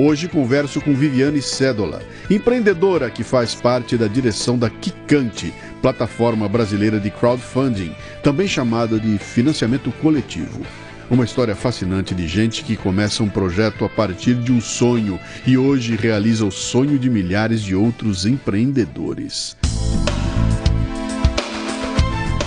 Hoje converso com Viviane Cédola, empreendedora que faz parte da direção da Kikante, plataforma brasileira de crowdfunding, também chamada de financiamento coletivo. Uma história fascinante de gente que começa um projeto a partir de um sonho e hoje realiza o sonho de milhares de outros empreendedores.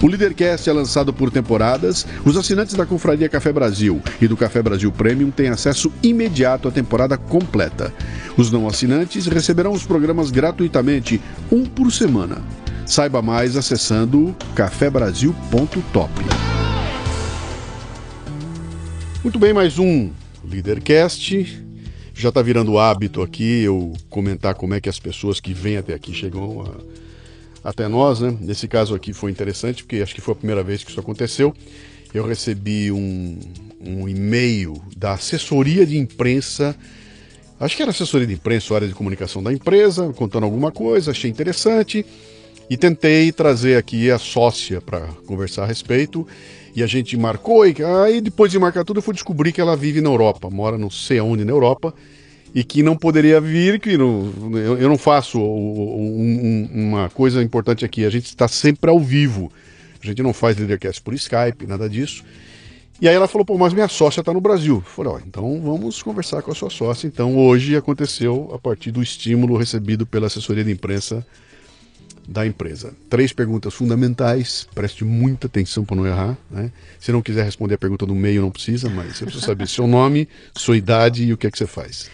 O Leadercast é lançado por temporadas. Os assinantes da Confraria Café Brasil e do Café Brasil Premium têm acesso imediato à temporada completa. Os não assinantes receberão os programas gratuitamente, um por semana. Saiba mais acessando cafebrasil.top. Muito bem, mais um Leadercast. Já está virando hábito aqui eu comentar como é que as pessoas que vêm até aqui chegam a, até nós, né? Nesse caso aqui foi interessante porque acho que foi a primeira vez que isso aconteceu. Eu recebi um, um e-mail da assessoria de imprensa Acho que era assessoria de imprensa, área de comunicação da empresa, contando alguma coisa, achei interessante e tentei trazer aqui a sócia para conversar a respeito. E a gente marcou, e aí depois de marcar tudo, eu fui descobrir que ela vive na Europa, mora não sei aonde na Europa, e que não poderia vir, que não, eu, eu não faço um, um, uma coisa importante aqui, a gente está sempre ao vivo. A gente não faz Leadercast por Skype, nada disso. E aí ela falou, pô, mas minha sócia está no Brasil. Eu falei, ó, então vamos conversar com a sua sócia. Então hoje aconteceu a partir do estímulo recebido pela assessoria de imprensa da empresa. Três perguntas fundamentais, preste muita atenção para não errar. Né? Se não quiser responder a pergunta do meio, não precisa, mas você precisa saber seu nome, sua idade e o que é que você faz.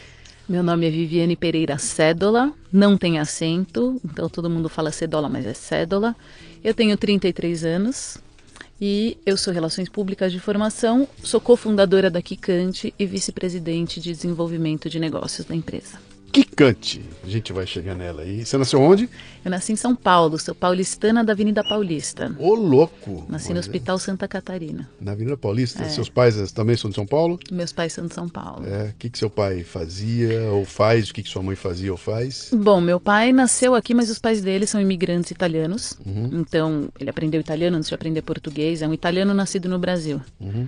Meu nome é Viviane Pereira Cédola, não tem acento, então todo mundo fala Cédola, mas é Cédola. Eu tenho 33 anos, e eu sou Relações Públicas de Formação, sou cofundadora da Kikante e vice-presidente de desenvolvimento de negócios da empresa. Kikante, a gente vai chegar nela aí. Você nasceu onde? Eu nasci em São Paulo, sou paulistana da Avenida Paulista. Ô, louco! Nasci no Hospital Santa Catarina. Na Avenida Paulista? É. Seus pais também são de São Paulo? Meus pais são de São Paulo. É. O que, que seu pai fazia ou faz? O que, que sua mãe fazia ou faz? Bom, meu pai nasceu aqui, mas os pais dele são imigrantes italianos. Uhum. Então, ele aprendeu italiano antes de aprender português. É um italiano nascido no Brasil. Uhum.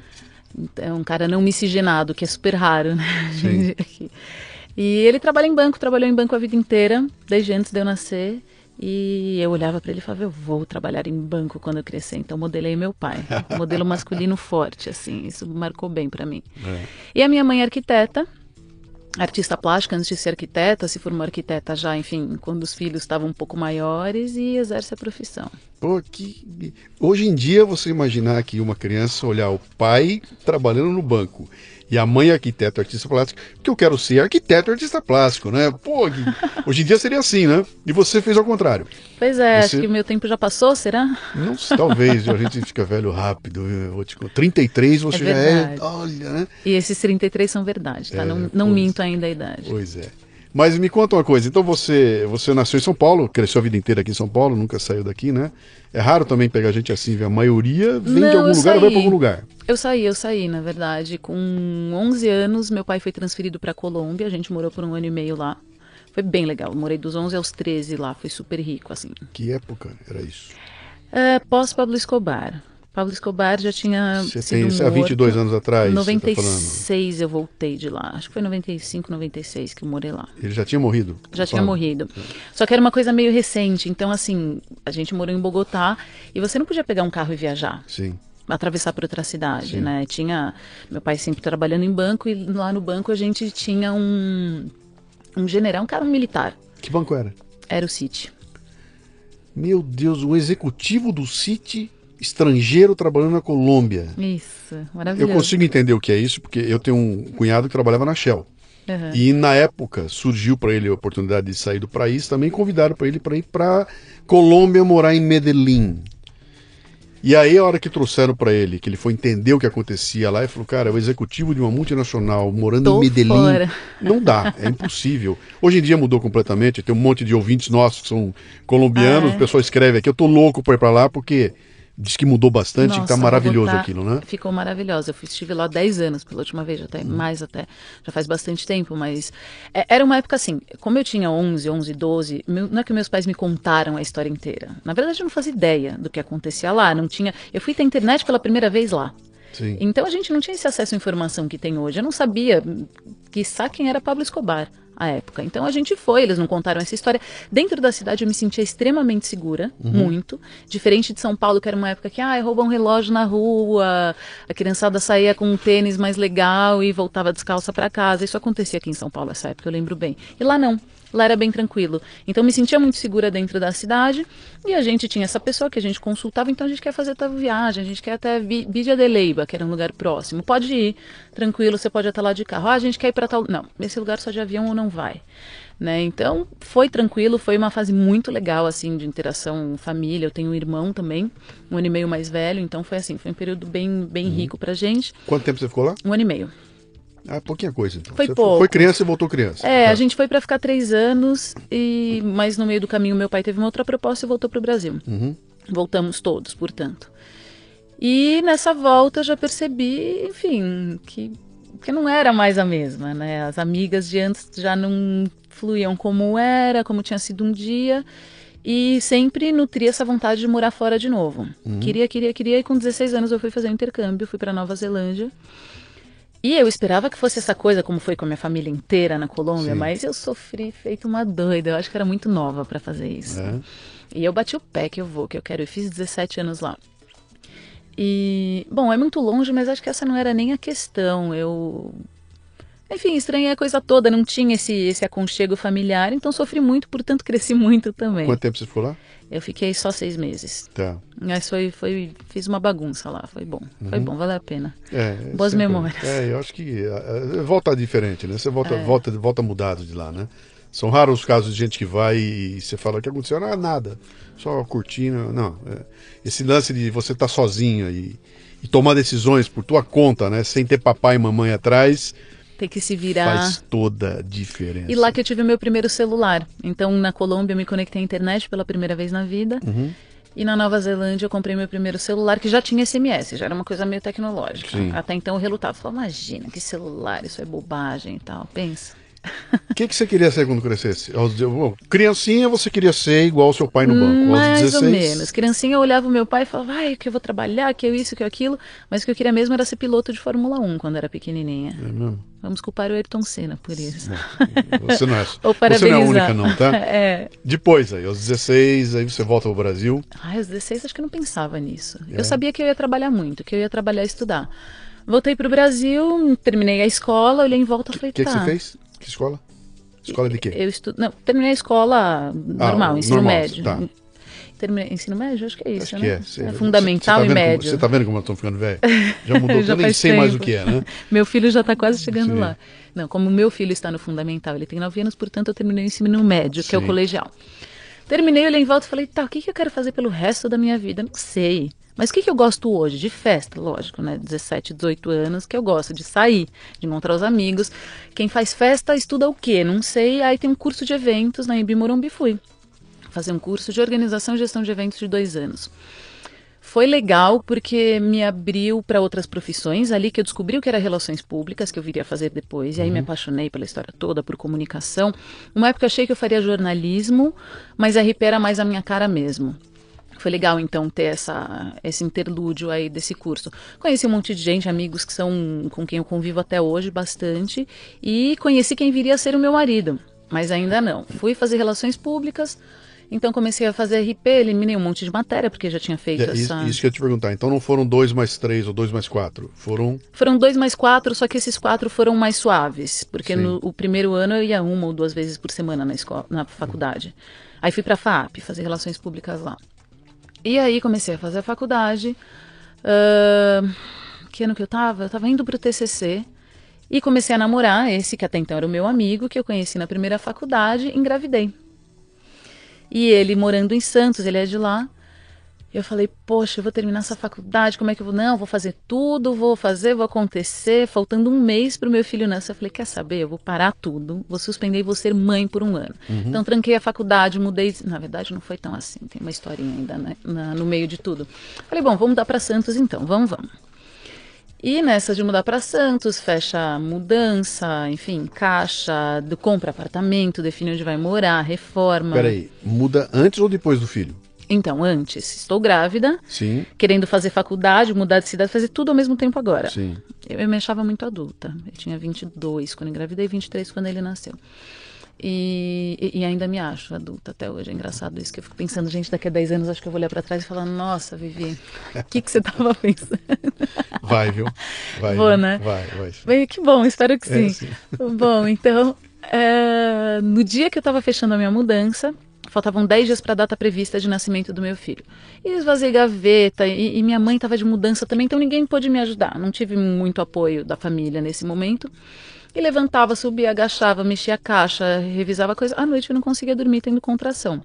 É um cara não miscigenado, que é super raro, né? Sim. E ele trabalha em banco, trabalhou em banco a vida inteira, desde antes de eu nascer. E eu olhava para ele e falava, eu vou trabalhar em banco quando eu crescer. Então modelei meu pai, um modelo masculino forte, assim, isso marcou bem para mim. É. E a minha mãe é arquiteta, artista plástica antes de ser arquiteta, se formou arquiteta já, enfim, quando os filhos estavam um pouco maiores e exerce a profissão. Pô, que... Hoje em dia você imaginar que uma criança olhar o pai trabalhando no banco e a mãe é arquiteto, artista plástico, que eu quero ser arquiteto, artista plástico, né? Pô, hoje em dia seria assim, né? E você fez ao contrário. Pois é, você... acho que o meu tempo já passou, será? Não, talvez, a gente fica velho rápido. Eu te... 33 você é já é, olha, né? E esses 33 são verdade, tá? É, não não minto ainda a idade. Pois é. Mas me conta uma coisa, então você, você nasceu em São Paulo, cresceu a vida inteira aqui em São Paulo, nunca saiu daqui, né? É raro também pegar gente assim, a maioria vem Não, de algum lugar saí. ou vai para algum lugar. Eu saí, eu saí, na verdade. Com 11 anos, meu pai foi transferido para Colômbia, a gente morou por um ano e meio lá. Foi bem legal, morei dos 11 aos 13 lá, foi super rico, assim. Que época era isso? Uh, pós Pablo Escobar. Pablo Escobar já tinha Você sido tem, há 22 anos atrás? 96 tá eu voltei de lá. Acho que foi 95, 96 que eu morei lá. Ele já tinha morrido? Já tinha morrido. Só que era uma coisa meio recente. Então, assim, a gente morou em Bogotá e você não podia pegar um carro e viajar. Sim atravessar para outra cidade, Sim. né? Tinha meu pai sempre trabalhando em banco e lá no banco a gente tinha um um general, um cara militar. Que banco era? Era o City. Meu Deus, o executivo do City estrangeiro trabalhando na Colômbia. Isso, maravilhoso. Eu consigo entender o que é isso, porque eu tenho um cunhado que trabalhava na Shell. Uhum. E na época surgiu para ele a oportunidade de sair do país, também convidaram para ele para ir para Colômbia morar em Medellín. E aí, a hora que trouxeram para ele, que ele foi entender o que acontecia lá, ele falou: Cara, o executivo de uma multinacional morando Tô em Medellín. Fora. Não dá, é impossível. Hoje em dia mudou completamente. Tem um monte de ouvintes nossos que são colombianos, ah, é? o pessoal escreve aqui: Eu tô louco para ir para lá porque Diz que mudou bastante, Nossa, que tá maravilhoso aquilo, né? Ficou maravilhoso. Eu estive lá 10 anos pela última vez, até hum. mais até. Já faz bastante tempo, mas é, era uma época assim, como eu tinha 11, 11, 12, meu, não é que meus pais me contaram a história inteira. Na verdade, eu não fazia ideia do que acontecia lá, não tinha. Eu fui ter internet pela primeira vez lá. Sim. Então a gente não tinha esse acesso à informação que tem hoje. Eu não sabia, que quem era Pablo Escobar à época. Então a gente foi, eles não contaram essa história. Dentro da cidade eu me sentia extremamente segura, uhum. muito. Diferente de São Paulo, que era uma época que, ah, rouba um relógio na rua, a criançada saía com um tênis mais legal e voltava descalça para casa. Isso acontecia aqui em São Paulo essa época, eu lembro bem. E lá não lá era bem tranquilo. Então me sentia muito segura dentro da cidade e a gente tinha essa pessoa que a gente consultava, então a gente quer fazer tal viagem, a gente quer até Bidia de Leiba, que era um lugar próximo. Pode ir, tranquilo, você pode até lá de carro. Ah, a gente quer ir para tal. Não, esse lugar só de avião ou não vai. Né? Então foi tranquilo, foi uma fase muito legal assim de interação família. Eu tenho um irmão também, um ano e meio mais velho, então foi assim, foi um período bem bem uhum. rico pra gente. Quanto tempo você ficou lá? Um ano e meio. Ah, pouquinha coisa. Então. Foi Você pouco. Foi criança e voltou criança. É, a gente foi para ficar três anos, e mas no meio do caminho meu pai teve uma outra proposta e voltou para o Brasil. Uhum. Voltamos todos, portanto. E nessa volta eu já percebi, enfim, que, que não era mais a mesma, né? As amigas de antes já não fluíam como era, como tinha sido um dia. E sempre nutria essa vontade de morar fora de novo. Uhum. Queria, queria, queria. E com 16 anos eu fui fazer um intercâmbio, fui para Nova Zelândia. E eu esperava que fosse essa coisa, como foi com a minha família inteira na Colômbia, Sim. mas eu sofri feito uma doida. Eu acho que era muito nova para fazer isso. É. E eu bati o pé que eu vou, que eu quero. Eu fiz 17 anos lá. E, bom, é muito longe, mas acho que essa não era nem a questão. Eu. Enfim, estranhei a coisa toda, não tinha esse, esse aconchego familiar, então sofri muito, portanto cresci muito também. Quanto tempo você ficou lá? Eu fiquei só seis meses. Tá. Mas foi, foi, fiz uma bagunça lá, foi bom. Uhum. Foi bom, valeu a pena. É, Boas sempre, memórias. É, eu acho que uh, volta diferente, né? Você volta, é. volta, volta mudado de lá, né? São raros os casos de gente que vai e você fala que aconteceu, não, nada, só curtindo. Não, é, esse lance de você estar tá sozinho e, e tomar decisões por tua conta, né? Sem ter papai e mamãe atrás, ter que se virar. Faz toda a diferença. E lá que eu tive o meu primeiro celular. Então, na Colômbia, eu me conectei à internet pela primeira vez na vida. Uhum. E na Nova Zelândia eu comprei meu primeiro celular que já tinha SMS, já era uma coisa meio tecnológica. Sim. Até então eu relutava, falava, imagina, que celular, isso é bobagem e tal. Pensa. O que, que você queria ser quando crescesse? Criancinha você queria ser igual ao seu pai no banco? Mais 16... ou menos. Criancinha eu olhava o meu pai e falava, ai, que eu vou trabalhar, que eu isso, que eu aquilo. Mas o que eu queria mesmo era ser piloto de Fórmula 1 quando era pequenininha. É mesmo? Vamos culpar o Ayrton Senna por isso. Você não é, você não é a única não, tá? é. Depois aí, aos 16, aí você volta ao Brasil. Ai, aos 16 acho que eu não pensava nisso. É. Eu sabia que eu ia trabalhar muito, que eu ia trabalhar e estudar. Voltei para o Brasil, terminei a escola, olhei em volta e falei, tá. O que, você fez? Que escola? Escola de quê? Eu estudo, não, terminei a escola normal, ah, ensino normal, médio. Tá. Terminei ensino médio, acho que é isso, acho né? Que é. Cê, é fundamental tá e médio. Você tá vendo como eu tô ficando velho? Já mudou, já eu nem sei tempo. mais o que é, né? meu filho já está quase chegando Sim. lá. Não, como meu filho está no fundamental, ele tem 9 anos, portanto eu terminei o ensino médio, Sim. que é o colegial. Terminei, olhei em volta e falei, tá, o que, que eu quero fazer pelo resto da minha vida? Não sei. Mas o que, que eu gosto hoje? De festa, lógico, né? 17, 18 anos, que eu gosto de sair, de encontrar os amigos. Quem faz festa estuda o quê? Não sei. Aí tem um curso de eventos na Embi Morumbi, fui fazer um curso de organização e gestão de eventos de dois anos. Foi legal porque me abriu para outras profissões, ali que eu descobri o que era relações públicas, que eu viria fazer depois, e aí me uhum. apaixonei pela história toda, por comunicação. Uma época eu achei que eu faria jornalismo, mas a RP era mais a minha cara mesmo. Foi legal, então, ter essa, esse interlúdio aí desse curso. Conheci um monte de gente, amigos que são com quem eu convivo até hoje bastante, e conheci quem viria a ser o meu marido, mas ainda não. Fui fazer relações públicas, então comecei a fazer RP, eliminei um monte de matéria, porque já tinha feito é, essa... Isso que eu ia te perguntar. Então não foram dois mais três ou dois mais quatro? Foram... Foram dois mais quatro, só que esses quatro foram mais suaves. Porque no o primeiro ano eu ia uma ou duas vezes por semana na, escola, na faculdade. Aí fui para a FAP, fazer relações públicas lá. E aí comecei a fazer a faculdade. Uh, que ano que eu estava? Eu estava indo para o TCC. E comecei a namorar esse que até então era o meu amigo, que eu conheci na primeira faculdade, engravidei. E ele morando em Santos, ele é de lá. Eu falei, poxa, eu vou terminar essa faculdade, como é que eu vou? Não, vou fazer tudo, vou fazer, vou acontecer. Faltando um mês para o meu filho nascer, eu falei, quer saber? Eu vou parar tudo, vou suspender e vou ser mãe por um ano. Uhum. Então, tranquei a faculdade, mudei. Na verdade, não foi tão assim, tem uma historinha ainda né, na, no meio de tudo. Falei, bom, vamos mudar para Santos então, vamos, vamos. E nessa de mudar para Santos, fecha mudança, enfim, caixa, do, compra apartamento, define onde vai morar, reforma. Peraí, muda antes ou depois do filho? Então, antes, estou grávida, Sim. querendo fazer faculdade, mudar de cidade, fazer tudo ao mesmo tempo agora. Sim. Eu, eu me achava muito adulta. Eu tinha 22 quando engravidei, 23 quando ele nasceu. E, e, e, ainda me acho adulta até hoje. É engraçado isso que eu fico pensando, gente, daqui a 10 anos acho que eu vou olhar para trás e falar: Nossa, Vivi, o que, que você estava pensando? Vai, viu? Vai. Vou, né? Vai, vai. Bem, que bom, espero que sim. É, sim. Bom, então, é, no dia que eu estava fechando a minha mudança, faltavam 10 dias para a data prevista de nascimento do meu filho. E esvaziei gaveta, e, e minha mãe estava de mudança também, então ninguém pôde me ajudar. Não tive muito apoio da família nesse momento. E levantava, subia, agachava, mexia a caixa, revisava coisa. À noite eu não conseguia dormir tendo contração.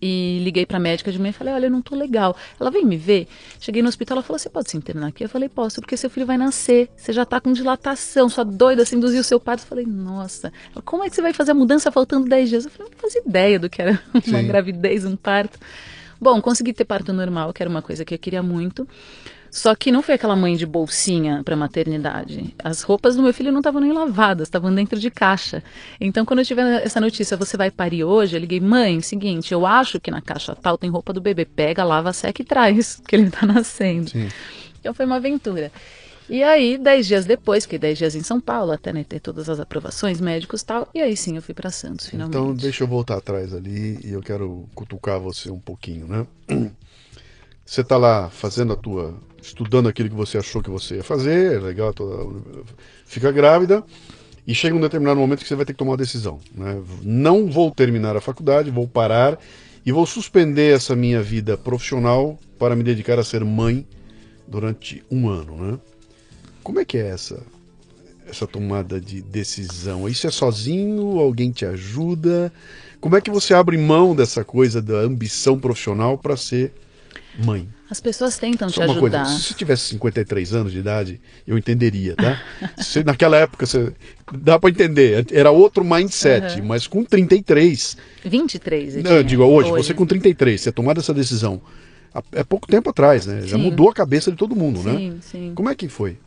E liguei para a médica de manhã e falei: Olha, eu não tô legal. Ela veio me ver. Cheguei no hospital, ela falou: Você pode se internar aqui? Eu falei: Posso, porque seu filho vai nascer. Você já tá com dilatação, sua doida, assim, induziu o seu parto. Eu falei: Nossa, ela, como é que você vai fazer a mudança faltando 10 dias? Eu falei: Não fazia ideia do que era uma Sim. gravidez, um parto. Bom, consegui ter parto normal, que era uma coisa que eu queria muito. Só que não foi aquela mãe de bolsinha para maternidade. As roupas do meu filho não estavam nem lavadas, estavam dentro de caixa. Então, quando eu tive essa notícia, você vai parir hoje, eu liguei, mãe, seguinte, eu acho que na caixa tal tem roupa do bebê. Pega, lava, seca e traz, que ele tá nascendo. Sim. Então foi uma aventura. E aí, dez dias depois, fiquei dez dias em São Paulo, até né, ter todas as aprovações médicos e tal, e aí sim eu fui para Santos, finalmente. Então, deixa eu voltar atrás ali e eu quero cutucar você um pouquinho, né? Você tá lá fazendo a tua. Estudando aquilo que você achou que você ia fazer, legal, toda, fica grávida, e chega um determinado momento que você vai ter que tomar uma decisão. Né? Não vou terminar a faculdade, vou parar e vou suspender essa minha vida profissional para me dedicar a ser mãe durante um ano. Né? Como é que é essa, essa tomada de decisão? Isso é sozinho? Alguém te ajuda? Como é que você abre mão dessa coisa da ambição profissional para ser mãe? As pessoas tentam Só te uma ajudar. coisa, se você tivesse 53 anos de idade, eu entenderia, tá? Se naquela época você dá para entender, era outro mindset, Uhum. mas com 33, 23, eu não, eu digo hoje, você com 33, você tomar essa decisão, há- é pouco tempo atrás, né? Já Sim. mudou a cabeça de todo mundo, né? Sim, sim. Como é que foi?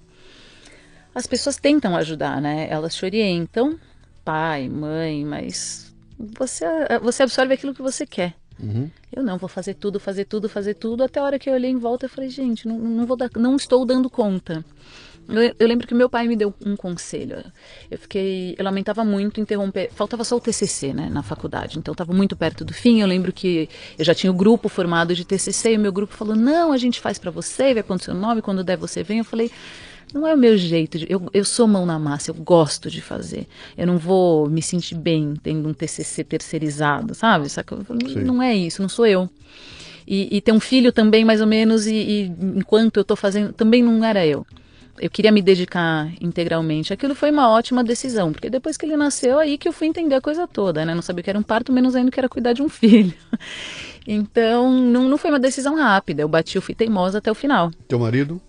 As pessoas tentam ajudar, né? Elas te orientam, pai, mãe, mas você, você absorve aquilo que você quer. Uhum. Eu não, vou fazer tudo, fazer tudo, fazer tudo. Até a hora que eu olhei em volta, eu falei, gente, não, não vou dar, não estou dando conta. Eu, eu lembro que meu pai me deu um conselho. Eu fiquei, eu lamentava muito interromper. Faltava só o TCC, né, na faculdade. Então estava muito perto do fim. Eu lembro que eu já tinha o grupo formado de TCC e o meu grupo falou: "Não, a gente faz para você, vai pôr seu nome, quando der você vem". Eu falei: não é o meu jeito. De, eu, eu sou mão na massa, eu gosto de fazer. Eu não vou me sentir bem tendo um TCC terceirizado, sabe? Saca? Não é isso, não sou eu. E, e ter um filho também, mais ou menos, e, e enquanto eu estou fazendo, também não era eu. Eu queria me dedicar integralmente. Aquilo foi uma ótima decisão, porque depois que ele nasceu, aí que eu fui entender a coisa toda, né? Não sabia o que era um parto, menos ainda que era cuidar de um filho. Então, não, não foi uma decisão rápida. Eu bati, eu fui teimosa até o final. Teu marido?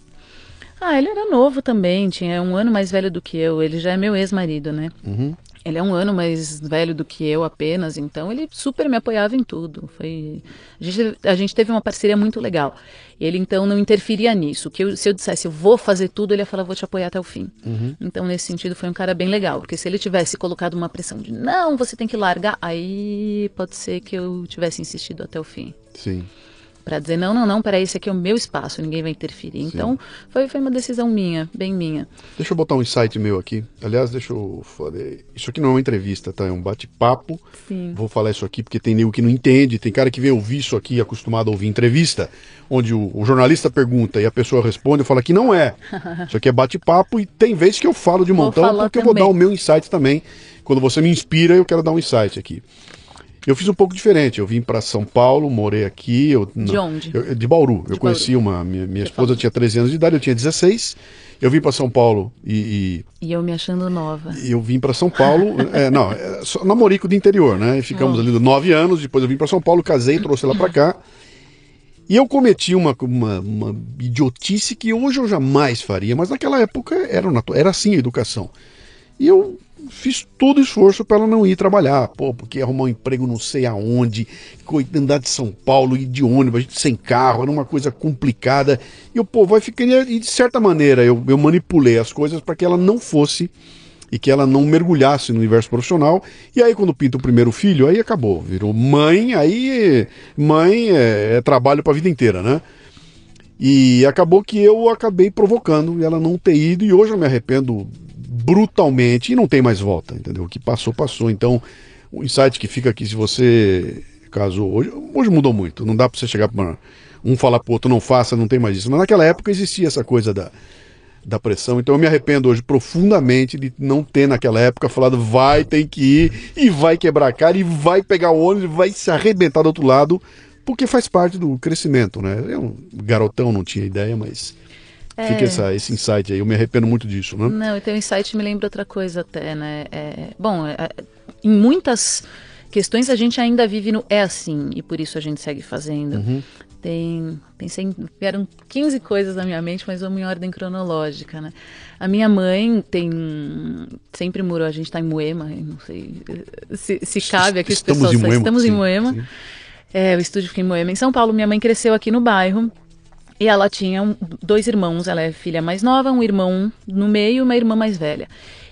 Ah, ele era novo também, tinha um ano mais velho do que eu. Ele já é meu ex-marido, né? Uhum. Ele é um ano mais velho do que eu apenas, então ele super me apoiava em tudo. Foi a gente, a gente teve uma parceria muito legal. Ele então não interferia nisso. Que eu- se eu dissesse eu vou fazer tudo, ele ia falar vou te apoiar até o fim. Então nesse sentido foi um cara bem legal, porque se ele tivesse colocado uma pressão de não, você tem que largar, aí pode ser que eu tivesse insistido até o fim. Sim. Pra dizer, não, não, não, peraí, esse aqui é o meu espaço, ninguém vai interferir. Então, foi, foi uma decisão minha, bem minha. Deixa eu botar um insight meu aqui. Aliás, deixa eu fazer. Isso aqui não é uma entrevista, tá? É um bate-papo. Sim. Vou falar isso aqui porque tem nego que não entende, tem cara que vem ouvir isso aqui acostumado a ouvir entrevista, onde o, o jornalista pergunta e a pessoa responde, eu falo que não é. Isso aqui é bate-papo e tem vezes que eu falo de montão porque eu vou também. dar o meu insight também. Quando você me inspira, eu quero dar um insight aqui. Eu fiz um pouco diferente. Eu vim para São Paulo, morei aqui. Eu, De onde? eu- de Bauru. eu De conheci uma. Minha, minha esposa tinha 13 anos de idade, eu tinha 16. Eu vim para São Paulo e, e, e. eu me achando nova. Eu vim para São Paulo, é, não, é, namorico do interior, né? E ficamos oh. ali nove anos, depois eu vim para São Paulo, casei, trouxe ela para cá. E eu cometi uma, uma, uma, idiotice que hoje eu jamais faria, mas naquela época era, era assim a educação. E eu fiz todo o esforço para ela não ir trabalhar, pô, porque arrumar um emprego não sei aonde, andar de São Paulo, ir de ônibus, sem carro, era uma coisa complicada. E eu, pô, vai ficar. E de certa maneira eu, eu manipulei as coisas para que ela não fosse e que ela não mergulhasse no universo profissional. E aí, quando pinta o primeiro filho, aí acabou. Virou mãe, aí mãe é, é trabalho para a vida inteira, né? E acabou que eu acabei provocando ela não ter ido, e hoje eu me arrependo brutalmente e não tem mais volta, entendeu? O que passou, passou. Então, o insight que fica aqui, se você casou hoje, hoje mudou muito. Não dá para você chegar para um falar pro outro, não faça, não tem mais isso. Mas naquela época existia essa coisa da da pressão. Então eu me arrependo hoje profundamente de não ter naquela época falado vai, tem que ir, e vai quebrar a cara, e vai pegar o ônibus, vai se arrebentar do outro lado, porque faz parte do crescimento, né? Eu, garotão, não tinha ideia, mas é... fica essa, esse insight aí. Eu me arrependo muito disso, né? Não, e teu insight me lembra outra coisa até, né? É, bom, é, em muitas questões a gente ainda vive no é assim, e por isso a gente segue fazendo. Uhum. Tem, pensei, vieram 15 coisas na minha mente, mas vamos em ordem cronológica, né? A minha mãe tem, sempre morou, a gente está em Moema, não sei se, se cabe aqui, estamos pessoal, em Moema, estamos sim, em Moema. Sim. É, o estúdio fica em Moema, em São Paulo. Minha mãe cresceu aqui no bairro. E ela tinha dois irmãos, ela é filha mais nova, um irmão no meio e uma irmã mais velha.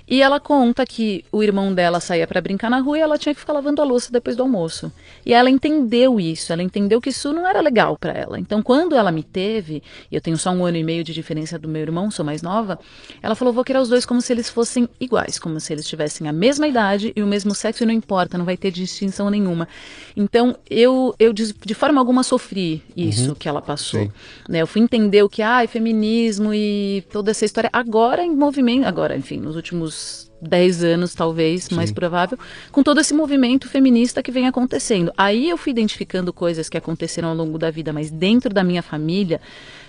E ela conta que o irmão dela saía para brincar na rua e ela tinha que ficar lavando a louça depois do almoço. E ela entendeu isso, ela entendeu que isso não era legal para ela. Então, quando ela me teve, e eu tenho só um ano e meio de diferença do meu irmão, sou mais nova, ela falou: vou criar os dois como se eles fossem iguais, como se eles tivessem a mesma idade e o mesmo sexo, e não importa, não vai ter distinção nenhuma. Então, eu, eu de, de forma alguma sofri isso uhum. que ela passou. Né? Eu fui entender o que ah, é feminismo e toda essa história agora em movimento, agora, enfim, nos últimos 10 anos, talvez, Sim. mais provável, com todo esse movimento feminista que vem acontecendo. Aí eu fui identificando coisas que aconteceram ao longo da vida, mas dentro da minha família,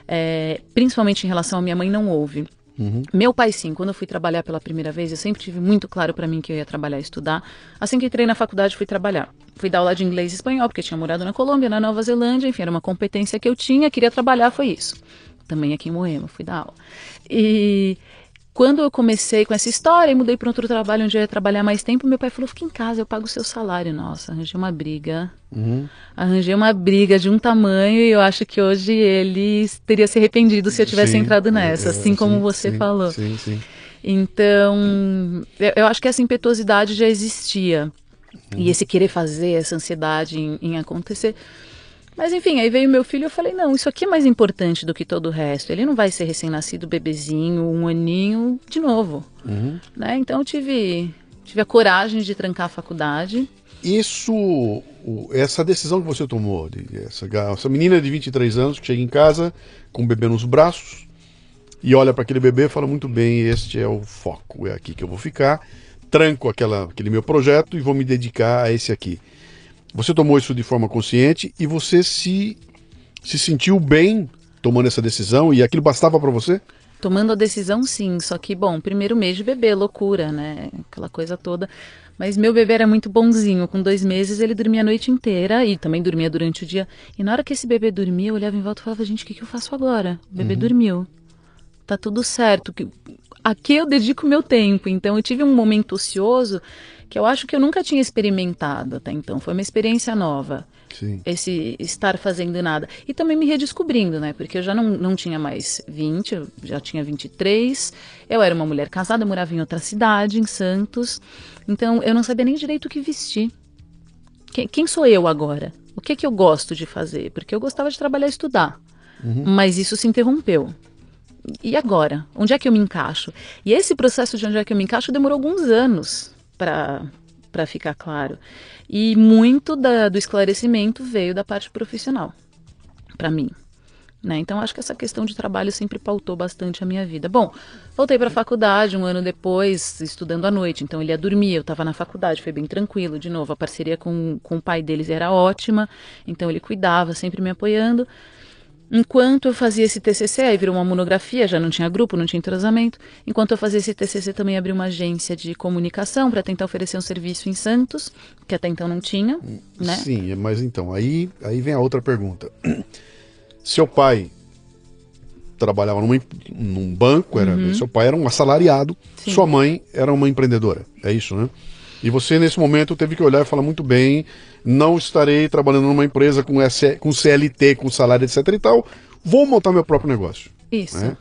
é, principalmente em relação à minha mãe, não houve. Uhum. Meu pai, sim. Quando eu fui trabalhar pela primeira vez, eu sempre tive muito claro para mim que eu ia trabalhar e estudar. Assim que entrei na faculdade, fui trabalhar. Fui dar aula de inglês e espanhol, porque tinha morado na Colômbia, na Nova Zelândia, enfim, era uma competência que eu tinha, queria trabalhar, foi isso. Também aqui em Moema, fui dar aula. E quando eu comecei com essa história e mudei para outro trabalho onde eu ia trabalhar mais tempo, meu pai falou: fica em casa, eu pago o seu salário. Nossa, arranjei uma briga. Uhum. Arranjei uma briga de um tamanho e eu acho que hoje ele teria se arrependido se eu tivesse sim, entrado nessa, é, assim como sim, você sim, falou. Sim, sim. Então, eu, eu, acho que essa impetuosidade já existia. Uhum. E esse querer fazer, essa ansiedade em, em acontecer. Mas enfim, aí veio meu filho e eu falei, não, isso aqui é mais importante do que todo o resto. Ele não vai ser recém-nascido, bebezinho, um aninho, de novo. Uhum. Né? Então eu tive, tive a coragem de trancar a faculdade. Isso, essa decisão que você tomou, essa, essa menina de 23 anos que chega em casa com o bebê nos braços e olha para aquele bebê e fala, muito bem, este é o foco, é aqui que eu vou ficar, tranco aquela, aquele meu projeto e vou me dedicar a esse aqui. Você tomou isso de forma consciente e você se, se sentiu bem tomando essa decisão e aquilo bastava para você? Tomando a decisão, sim. Só que, bom, primeiro mês de bebê, loucura, né? Aquela coisa toda. Mas meu bebê era muito bonzinho. Com dois meses ele dormia a noite inteira e também dormia durante o dia. E na hora que esse bebê dormia, eu olhava em volta e falava: gente, o que, que eu faço agora? O bebê uhum. dormiu. Tá tudo certo. Aqui eu dedico meu tempo. Então eu tive um momento ocioso que eu acho que eu nunca tinha experimentado até então. Foi uma experiência nova. Sim. Esse estar fazendo nada. E também me redescobrindo, né? Porque eu já não, não tinha mais 20, eu já tinha 23. Eu era uma mulher casada, morava em outra cidade, em Santos. Então eu não sabia nem direito o que vestir. Quem, quem sou eu agora? O que é que eu gosto de fazer? Porque eu gostava de trabalhar e estudar. Uhum. Mas isso se interrompeu. E agora? Onde é que eu me encaixo? E esse processo de onde é que eu me encaixo demorou alguns anos para ficar claro. E muito da, do esclarecimento veio da parte profissional, para mim. Né? Então, acho que essa questão de trabalho sempre pautou bastante a minha vida. Bom, voltei para a faculdade um ano depois, estudando à noite. Então, ele ia dormir, eu estava na faculdade, foi bem tranquilo. De novo, a parceria com, com o pai deles era ótima. Então, ele cuidava, sempre me apoiando. Enquanto eu fazia esse TCC, aí virou uma monografia, já não tinha grupo, não tinha entrosamento. Enquanto eu fazia esse TCC, também abri uma agência de comunicação para tentar oferecer um serviço em Santos, que até então não tinha, né? Sim, mas então, aí, aí vem a outra pergunta. Seu pai trabalhava numa, num banco, era, uhum. seu pai era um assalariado, Sim. sua mãe era uma empreendedora, é isso, né? E você, nesse momento, teve que olhar e falar muito bem: não estarei trabalhando numa empresa com, S, com CLT, com salário, etc e tal. Vou montar meu próprio negócio. Isso. Né?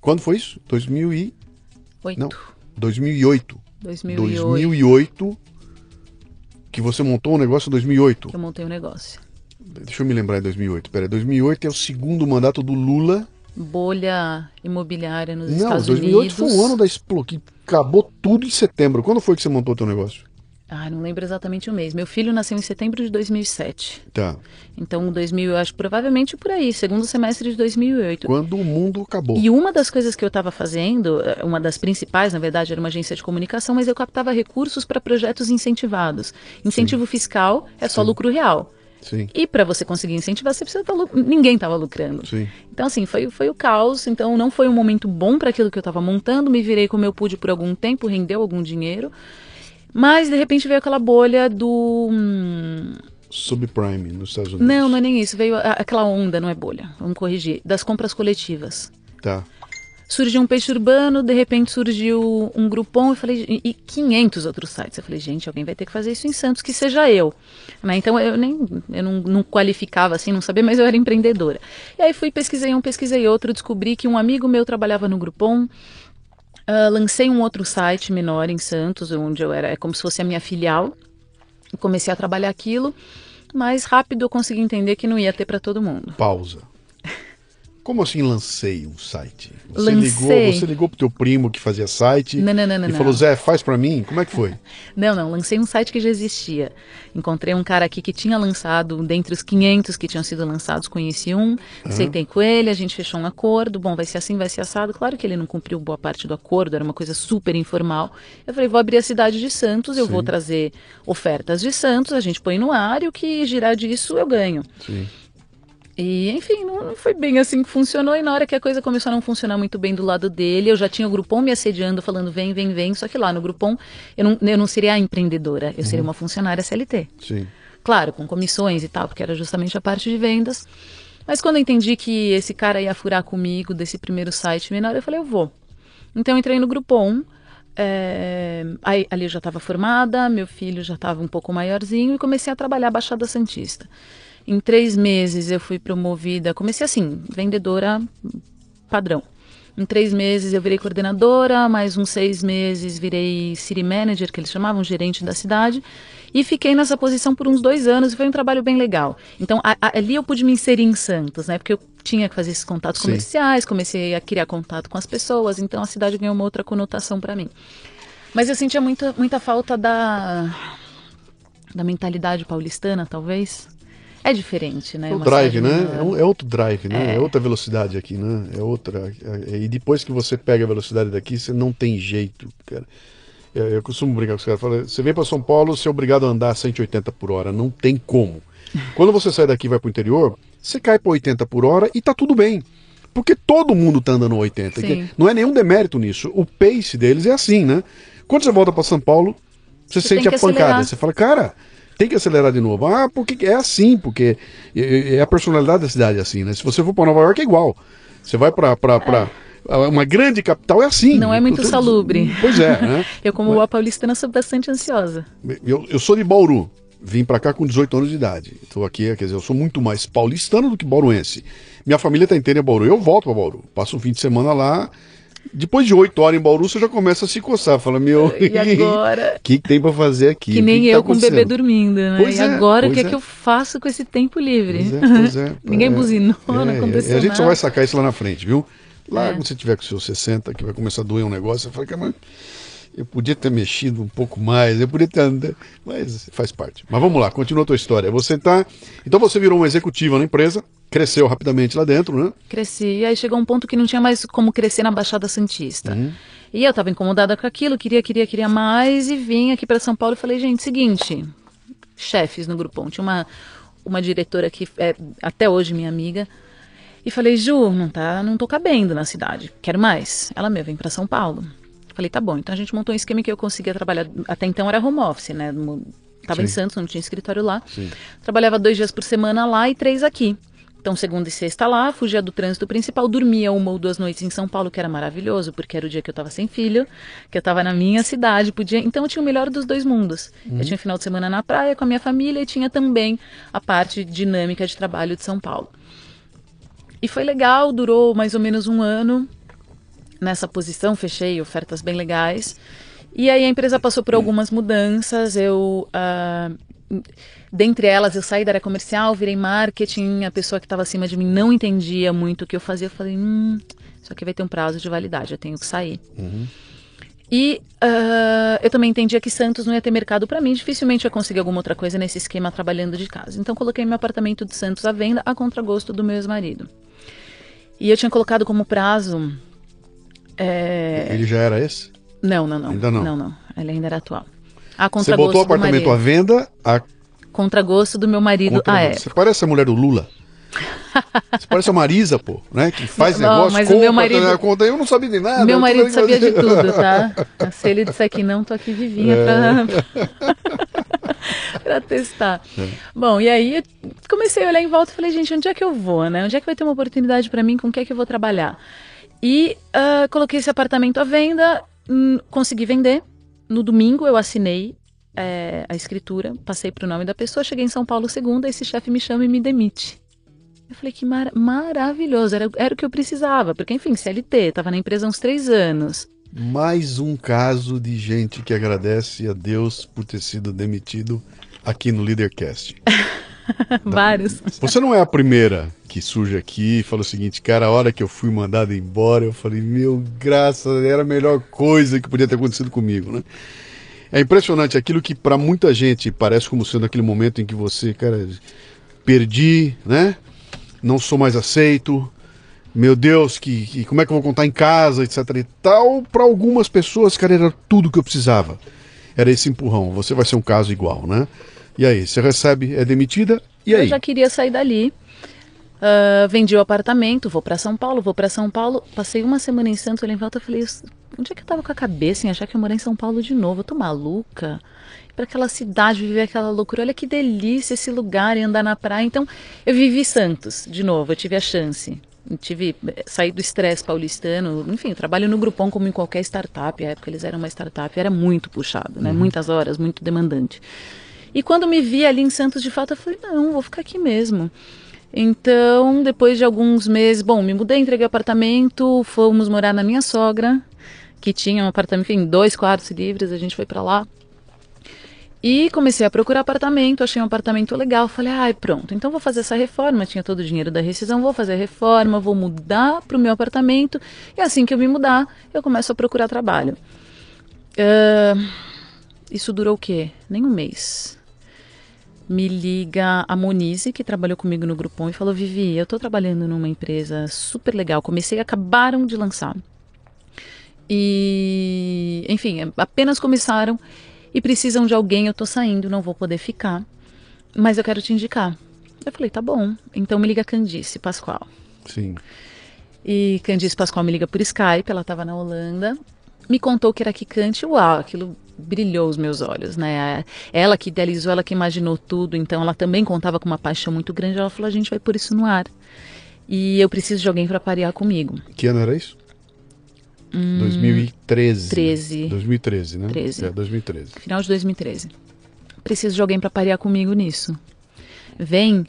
Quando foi isso? 2008. Não, 2008. 2008. 2008. Que você montou um negócio em 2008. Que eu montei um negócio. Deixa eu me lembrar em 2008. Pera, 2008 é o segundo mandato do Lula bolha imobiliária nos Não, Estados 2008 Unidos. foi um ano da Explo, que acabou tudo em setembro. Quando foi que você montou o teu negócio? Ah, não lembro exatamente o mês. Meu filho nasceu em setembro de 2007. Tá. Então, 2000, eu acho provavelmente por aí, segundo semestre de 2008. Quando o mundo acabou. E uma das coisas que eu estava fazendo, eh, uma das principais, na verdade, era uma agência de comunicação, mas eu captava recursos para projetos incentivados. Incentivo Sim. fiscal é só Sim. lucro real. Sim. E para você conseguir incentivar, você precisa estar tá ninguém estava lucrando. Sim. Então assim, foi, foi o caos, então não foi um momento bom para aquilo que eu estava montando, me virei como eu pude por algum tempo, rendeu algum dinheiro. Mas de repente veio aquela bolha do hum... subprime nos Estados Unidos. Não, não é nem isso, veio a, aquela onda, não é bolha. Vamos corrigir, das compras coletivas. Tá surgiu um peixe urbano, de repente surgiu um grupom, eu falei, e 500 outros sites. Eu falei, gente, alguém vai ter que fazer isso em Santos, que seja eu. Né? Então eu nem eu não, não, qualificava assim, não sabia, mas eu era empreendedora. E aí fui, pesquisei um, pesquisei outro, descobri que um amigo meu trabalhava no grupom. Uh, lancei um outro site menor em Santos, onde eu era, é como se fosse a minha filial. Comecei a trabalhar aquilo, mas rápido eu consegui entender que não ia ter para todo mundo. Pausa. Como assim lancei um site? Você lancei. ligou, você ligou pro teu primo que fazia site não, não, não, não, e falou, Zé, faz para mim? Como é que foi? não, não, lancei um site que já existia. Encontrei um cara aqui que tinha lançado, dentre os 500 que tinham sido lançados, conheci um, uhum. aceitei com ele, a gente fechou um acordo, bom, vai ser assim, vai ser assado. Claro que ele não cumpriu boa parte do acordo, era uma coisa super informal. Eu falei, vou abrir a cidade de Santos, eu Sim. vou trazer ofertas de Santos, a gente põe no ar e o que girar disso eu ganho. Sim. E, enfim, não, foi bem assim que funcionou. E na hora que a coisa começou a não funcionar muito bem do lado dele, eu já tinha o Grupom me assediando, falando vem, vem, vem. Só que lá no Grupom eu não, eu não seria a empreendedora, eu uhum. seria uma funcionária CLT. Sim. Claro, com comissões e tal, porque era justamente a parte de vendas. Mas quando eu entendi que esse cara ia furar comigo desse primeiro site menor, eu falei, eu vou. Então eu entrei no Grupom. É, aí, ali eu já estava formada, meu filho já estava um pouco maiorzinho e comecei a trabalhar Baixada Santista. Em três meses eu fui promovida, comecei assim, vendedora padrão. Em três meses eu virei coordenadora, mais uns seis meses virei city manager, que eles chamavam gerente da cidade, e fiquei nessa posição por uns dois anos e foi um trabalho bem legal. Então a, a, ali eu pude me inserir em Santos, né? Porque eu tinha que fazer esses contatos Sim. comerciais, comecei a criar contato com as pessoas, então a cidade ganhou uma outra conotação para mim. Mas eu sentia muita, muita falta da, da mentalidade paulistana, talvez. É diferente, né? É o drive, né? É, é, outro drive, né? É. é. outra velocidade aqui, né? É outra. É, e depois que você pega a velocidade daqui, você não tem jeito, cara. Eu, eu costumo brincar com os caras. Falo, você vem para São Paulo, você é obrigado a andar a 180 por hora. Não tem como. Quando você sai daqui e vai para o interior, você cai para 80 por hora e tá tudo bem. Porque todo mundo tá andando 80. Sim. Não é nenhum demérito nisso. O pace deles é assim, né? Quando você volta para São Paulo, você, você sente a pancada. Acelerar. Você fala, cara, tem que acelerar de novo. Ah, porque é assim, porque é a personalidade da cidade é assim, né? Se você for para Nova York é igual. Você vai para é. uma grande capital é assim. Não é muito tô, salubre. Pois é, né? eu como boa paulistana sou bastante ansiosa. Eu, eu sou de Bauru. Vim para cá com 18 anos de idade. Estou aqui, quer dizer, eu sou muito mais paulistano do que bauruense. Minha família está inteira em Bauru. Eu volto para Bauru. Passo um fim de semana lá depois de oito horas em Bauru, você já começa a se coçar. Fala, meu. E agora? O que, tem para fazer aqui? Que nem que eu tá com o bebê dormindo, né? Pois e é, agora, o que é. é. que eu faço com esse tempo livre? Pois é, pois é. Ninguém buzinou, é, não aconteceu. a gente só vai sacar isso lá na frente, viu? Lá, é. quando você tiver com seus 60, que vai começar a doer um negócio, você fala, que eu podia ter mexido um pouco mais, eu podia ter andado, mas faz parte. Mas vamos lá, continua a tua história. Você tá. Então você virou uma executiva na empresa, cresceu rapidamente lá dentro, né? Cresci, e aí chegou um ponto que não tinha mais como crescer na Baixada Santista. Uhum. E eu estava incomodada com aquilo, queria, queria, queria mais, e vim aqui para São Paulo e falei, gente, seguinte, chefes no Grupom, tinha uma, uma diretora que é até hoje minha amiga, E falei, Ju, não tá, não tô cabendo na cidade, quero mais. Ela, meu, vem para São Paulo. Falei, tá bom. Então a gente montou um esquema que eu conseguia trabalhar, até então era home office, né? Tava Sim. em Santos, não tinha escritório lá. Sim. Trabalhava dois dias por semana lá e três aqui. Então, segunda e sexta lá, fugia do trânsito principal, dormia uma ou duas noites em São Paulo, que era maravilhoso, porque era o dia que eu estava sem filho, que eu estava na minha cidade, podia. Então, eu tinha o melhor dos dois mundos. Uhum. Eu tinha o final de semana na praia com a minha família e tinha também a parte dinâmica de trabalho de São Paulo. E foi legal, durou mais ou menos um ano nessa posição, fechei ofertas bem legais. E aí a empresa passou por algumas mudanças, eu. Uh, Dentre elas, eu saí da área comercial, virei marketing, a pessoa que estava acima de mim não entendia muito o que eu fazia. Eu falei, hum, isso aqui vai ter um prazo de validade, eu tenho que sair. Uhum. E uh, eu também entendia que Santos não ia ter mercado para mim, dificilmente eu ia conseguir alguma outra coisa nesse esquema trabalhando de casa. Então coloquei meu apartamento de Santos à venda a contragosto do meu ex-marido. E eu tinha colocado como prazo. É... Ele já era esse? Não, não, não. Ainda não. Não, não. Ele ainda era atual. A Você botou o apartamento à venda a Contragosto do meu marido à época. Você parece a mulher do Lula. Você parece a Marisa, pô, né? Que faz não, negócio, mas compra, o meu marido, conta. Eu não sabia de nada. Meu marido sabia de tudo, tá? Se ele disser que não, tô aqui vivinha é. pra, pra testar. É. Bom, e aí comecei a olhar em volta e falei, gente, onde é que eu vou, né? Onde é que vai ter uma oportunidade para mim? Com o que é que eu vou trabalhar? E uh, coloquei esse apartamento à venda, consegui vender. No domingo eu assinei é, a escritura, passei para o nome da pessoa, cheguei em São Paulo segunda, esse chefe me chama e me demite. Eu falei que mar maravilhoso, era, era o que eu precisava, porque enfim, CLT, estava na empresa há uns três anos. Mais um caso de gente que agradece a Deus por ter sido demitido aqui no Leadercast. Vários. Você não é a primeira que surge aqui e fala o seguinte, cara, a hora que eu fui mandado embora, eu falei, meu, graça, era a melhor coisa que podia ter acontecido comigo, né? É impressionante aquilo que para muita gente parece como sendo aquele momento em que você, cara, perdi, né? Não sou mais aceito. Meu Deus, que, que como é que eu vou contar em casa, etc e tal. Para algumas pessoas, cara, era tudo que eu precisava. Era esse empurrão. Você vai ser um caso igual, né? E aí, você recebe, é demitida, e aí? Eu já queria sair dali. Uh, vendi o apartamento, vou para São Paulo, vou para São Paulo. Passei uma semana em Santos, olhei em volta e falei, onde é que eu tava com a cabeça em achar que eu morei em São Paulo de novo? Eu tô maluca? para aquela cidade, viver aquela loucura. Olha que delícia esse lugar e andar na praia. Então, eu vivi Santos de novo, eu tive a chance. Eu tive eh, saí do estresse paulistano, enfim, trabalho no Grupão como em qualquer startup. Na época eles eram uma startup, era muito puxado, né? Uhum. Muitas horas, muito demandante. E quando me vi ali em Santos de fato, eu falei: "Não, vou ficar aqui mesmo". Então, depois de alguns meses, bom, me mudei, entreguei o apartamento, fomos morar na minha sogra, que tinha um apartamento, enfim, dois quartos livres, a gente foi para lá. E comecei a procurar apartamento, achei um apartamento legal, falei, ai, pronto, então vou fazer essa reforma, tinha todo o dinheiro da rescisão, vou fazer a reforma, vou mudar para o meu apartamento, e assim que eu me mudar, eu começo a procurar trabalho. Uh, isso durou o quê? Nem um mês me liga a Monize, que trabalhou comigo no Groupon, e falou: Vivi, eu estou trabalhando numa empresa super legal. Comecei, acabaram de lançar. E, enfim, apenas começaram e precisam de alguém. Eu estou saindo, não vou poder ficar, mas eu quero te indicar. Eu falei: tá bom. Então me liga Candice Pascoal. Sim. E Candice Pascoal me liga por Skype, ela estava na Holanda. Me contou que era Kikante, uau, aquilo brilhou os meus olhos, né? Ela que idealizou, ela que imaginou tudo, então ela também contava com uma paixão muito grande. Ela falou: a gente vai pôr isso no ar. E eu preciso de alguém para parear comigo. Que ano era isso? Hum, 2013. 13. 2013, né? 13. É, 2013. Final de 2013. Preciso de alguém para parear comigo nisso. Vem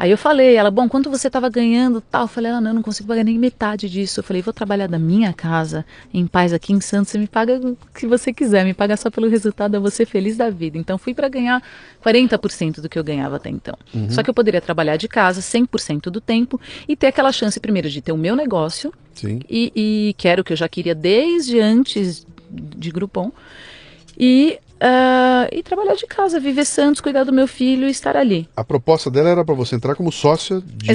Aí eu falei, ela, bom, quanto você estava ganhando tal? Eu falei, ela, não, eu não consigo pagar nem metade disso. Eu falei, vou trabalhar da minha casa, em paz aqui em Santos, você me paga o que você quiser, me paga só pelo resultado, eu vou ser feliz da vida. Então fui para ganhar 40% do que eu ganhava até então. Uhum. Só que eu poderia trabalhar de casa 100% do tempo e ter aquela chance primeiro de ter o meu negócio, Sim. E, e que era o que eu já queria desde antes de Groupon, e Uh, e trabalhar de casa, viver Santos, cuidar do meu filho e estar ali. A proposta dela era para você entrar como sócia de,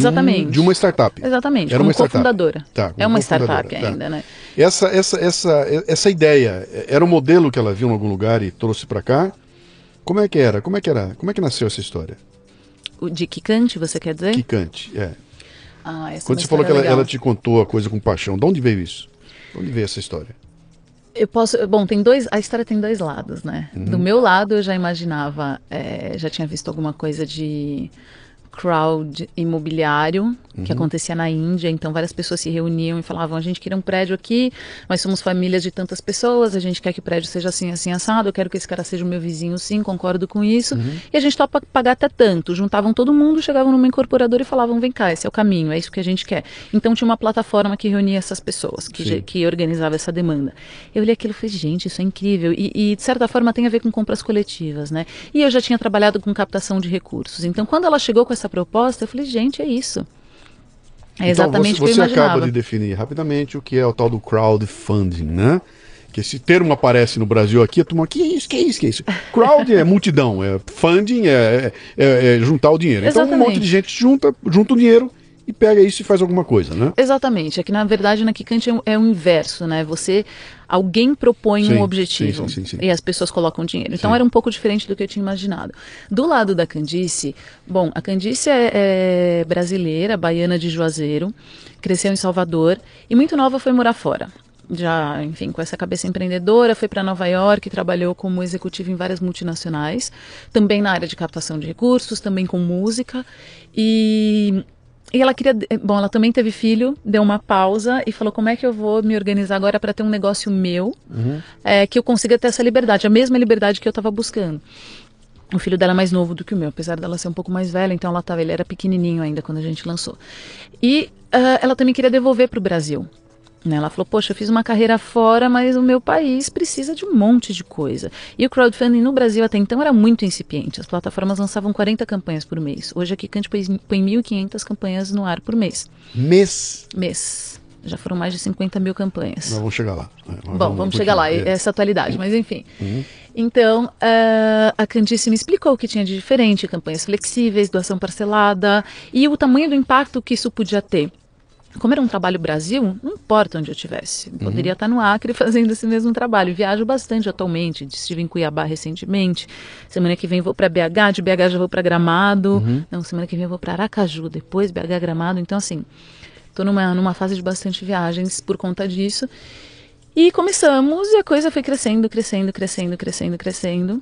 Um, de uma startup. Exatamente, era como uma cofundadora. Tá, é uma startup tá. ainda, né? Essa, essa, essa, essa ideia era um modelo que ela viu em algum lugar e trouxe para cá. Como é que era? Como é que era? Como é que nasceu essa história? O de Kikante, você quer dizer? Kikante, é. Ah, é Quando você falou que ela, ela te contou a coisa com paixão, de onde veio isso? De onde veio essa história? Eu posso. Bom, tem dois. A história tem dois lados, né? Uhum. Do meu lado, eu já imaginava, é, já tinha visto alguma coisa de crowd imobiliário que Uhum. acontecia na Índia, então várias pessoas se reuniam e falavam: a gente queria um prédio aqui, mas somos famílias de tantas pessoas, a gente quer que o prédio seja assim, assim, assado, eu quero que esse cara seja o meu vizinho, sim, concordo com isso, Uhum. e a gente topa pagar até tanto. Juntavam todo mundo, chegavam numa incorporadora e falavam: vem cá, esse é o caminho, é isso que a gente quer. Então tinha uma plataforma que reunia essas pessoas, que, que organizava essa demanda. Eu olhei aquilo e falei: gente, isso é incrível. E, e, de certa forma tem a ver com compras coletivas, né? E eu já tinha trabalhado com captação de recursos. Então quando ela chegou com essa proposta, eu falei: gente, é isso. É exatamente então, o que você, você acaba de definir rapidamente o que é o tal do crowdfunding, né? Que esse termo aparece no Brasil aqui, a turma, que isso, que é isso, que é isso? Crowd é multidão, é funding é, é- é juntar o dinheiro. Então um Exatamente. monte de gente junta, junta o dinheiro e pega isso e faz alguma coisa, né? Exatamente. É que, na verdade, na Kikante é, o- é inverso, né? Você. Alguém propõe Sim, um objetivo sim, sim, e as pessoas colocam dinheiro. Então era um pouco diferente do que eu tinha imaginado. Do lado da Candice, bom, a Candice é, é brasileira, baiana de Juazeiro, cresceu em Salvador e muito nova foi morar fora. Já, enfim, com essa cabeça empreendedora, foi para Nova York, trabalhou como executiva em várias multinacionais, também na área de captação de recursos, também com música. E e ela queria. Bom, ela também teve filho, deu uma pausa e falou: como é que eu vou me organizar agora para ter um negócio meu, é, que eu consiga ter essa liberdade, a mesma liberdade que eu estava buscando. O filho dela é mais novo do que o meu, apesar dela ser um pouco mais velha, então ela tava, ele era pequenininho ainda quando a gente lançou. E ah, ela também queria devolver para o Brasil. Né? Ela falou: Poxa, eu fiz uma carreira fora, mas o meu país precisa de um monte de coisa. E o crowdfunding no Brasil até então era muito incipiente. As plataformas lançavam 40 campanhas por mês. Hoje a Kikante põe põe 1.500 campanhas no ar por mês. Mês. Mês. Já foram mais de 50 mil campanhas. Nós vamos chegar lá. É, nós Bom, vamos chegar lá. É. essa atualidade, mas enfim. Então, ah, a Candice me explicou o que tinha de diferente, campanhas flexíveis, doação parcelada e o tamanho do impacto que isso podia ter. Como era um trabalho Brasil, não importa onde eu estivesse. Uhum. Poderia estar no Acre fazendo esse mesmo trabalho. Viajo bastante atualmente. Estive em Cuiabá recentemente. Semana que vem vou para BH, de BH já vou para Gramado. Uhum. Não, semana que vem vou para Aracaju, depois BH Gramado. Então, assim, estou numa, numa fase de bastante viagens por conta disso. E começamos e a coisa foi crescendo, crescendo, crescendo, crescendo, crescendo.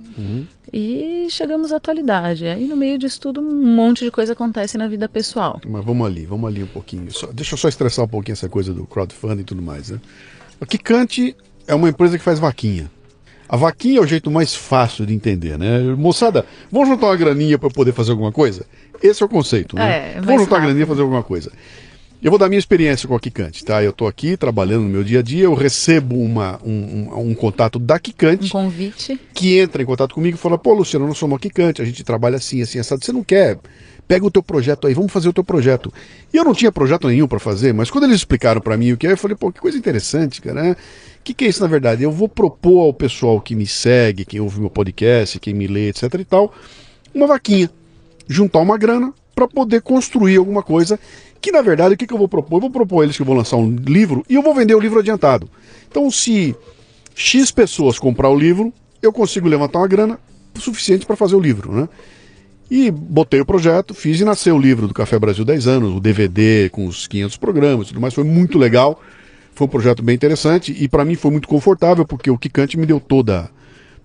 E chegamos à atualidade. Aí no meio disso tudo, um monte de coisa acontece na vida pessoal. Mas vamos ali, vamos ali um pouquinho. Só- deixa eu só estressar um pouquinho essa coisa do crowdfunding e tudo mais. Né? A Kikante é uma empresa que faz vaquinha. A vaquinha é o jeito mais fácil de entender, né? Moçada, vamos juntar uma graninha para poder fazer alguma coisa? Esse é o conceito, né? É, vamos juntar uma rápido. graninha para fazer alguma coisa. Eu vou dar minha experiência com a Kikante, tá? Eu estou aqui trabalhando no meu dia a dia, eu recebo uma, um, um- um contato da Um Kikante convite. que entra em contato comigo e fala: pô, Luciano, nós somos uma Kikante, a gente trabalha assim, assim, assado. Você não quer? Pega o teu projeto aí, vamos fazer o teu projeto. E eu não tinha projeto nenhum para fazer, mas quando eles explicaram para mim o que é, eu falei: pô, que coisa interessante, cara. né? O que, que é isso na verdade? Eu vou propor ao pessoal que me segue, quem ouve meu podcast, quem me lê, etc e tal, uma vaquinha. Juntar uma grana para poder construir alguma coisa. Que na verdade, o que, que eu vou propor? Eu vou propor eles que eu vou lançar um livro e eu vou vender o livro adiantado. Então, se X pessoas comprar o livro, eu consigo levantar uma grana suficiente para fazer o livro, né? E botei o projeto, fiz e nasceu o livro do Café Brasil 10 anos, o DVD com os 500 programas e tudo mais, foi muito legal. Foi um projeto bem interessante e para mim foi muito confortável porque o Kikante me deu toda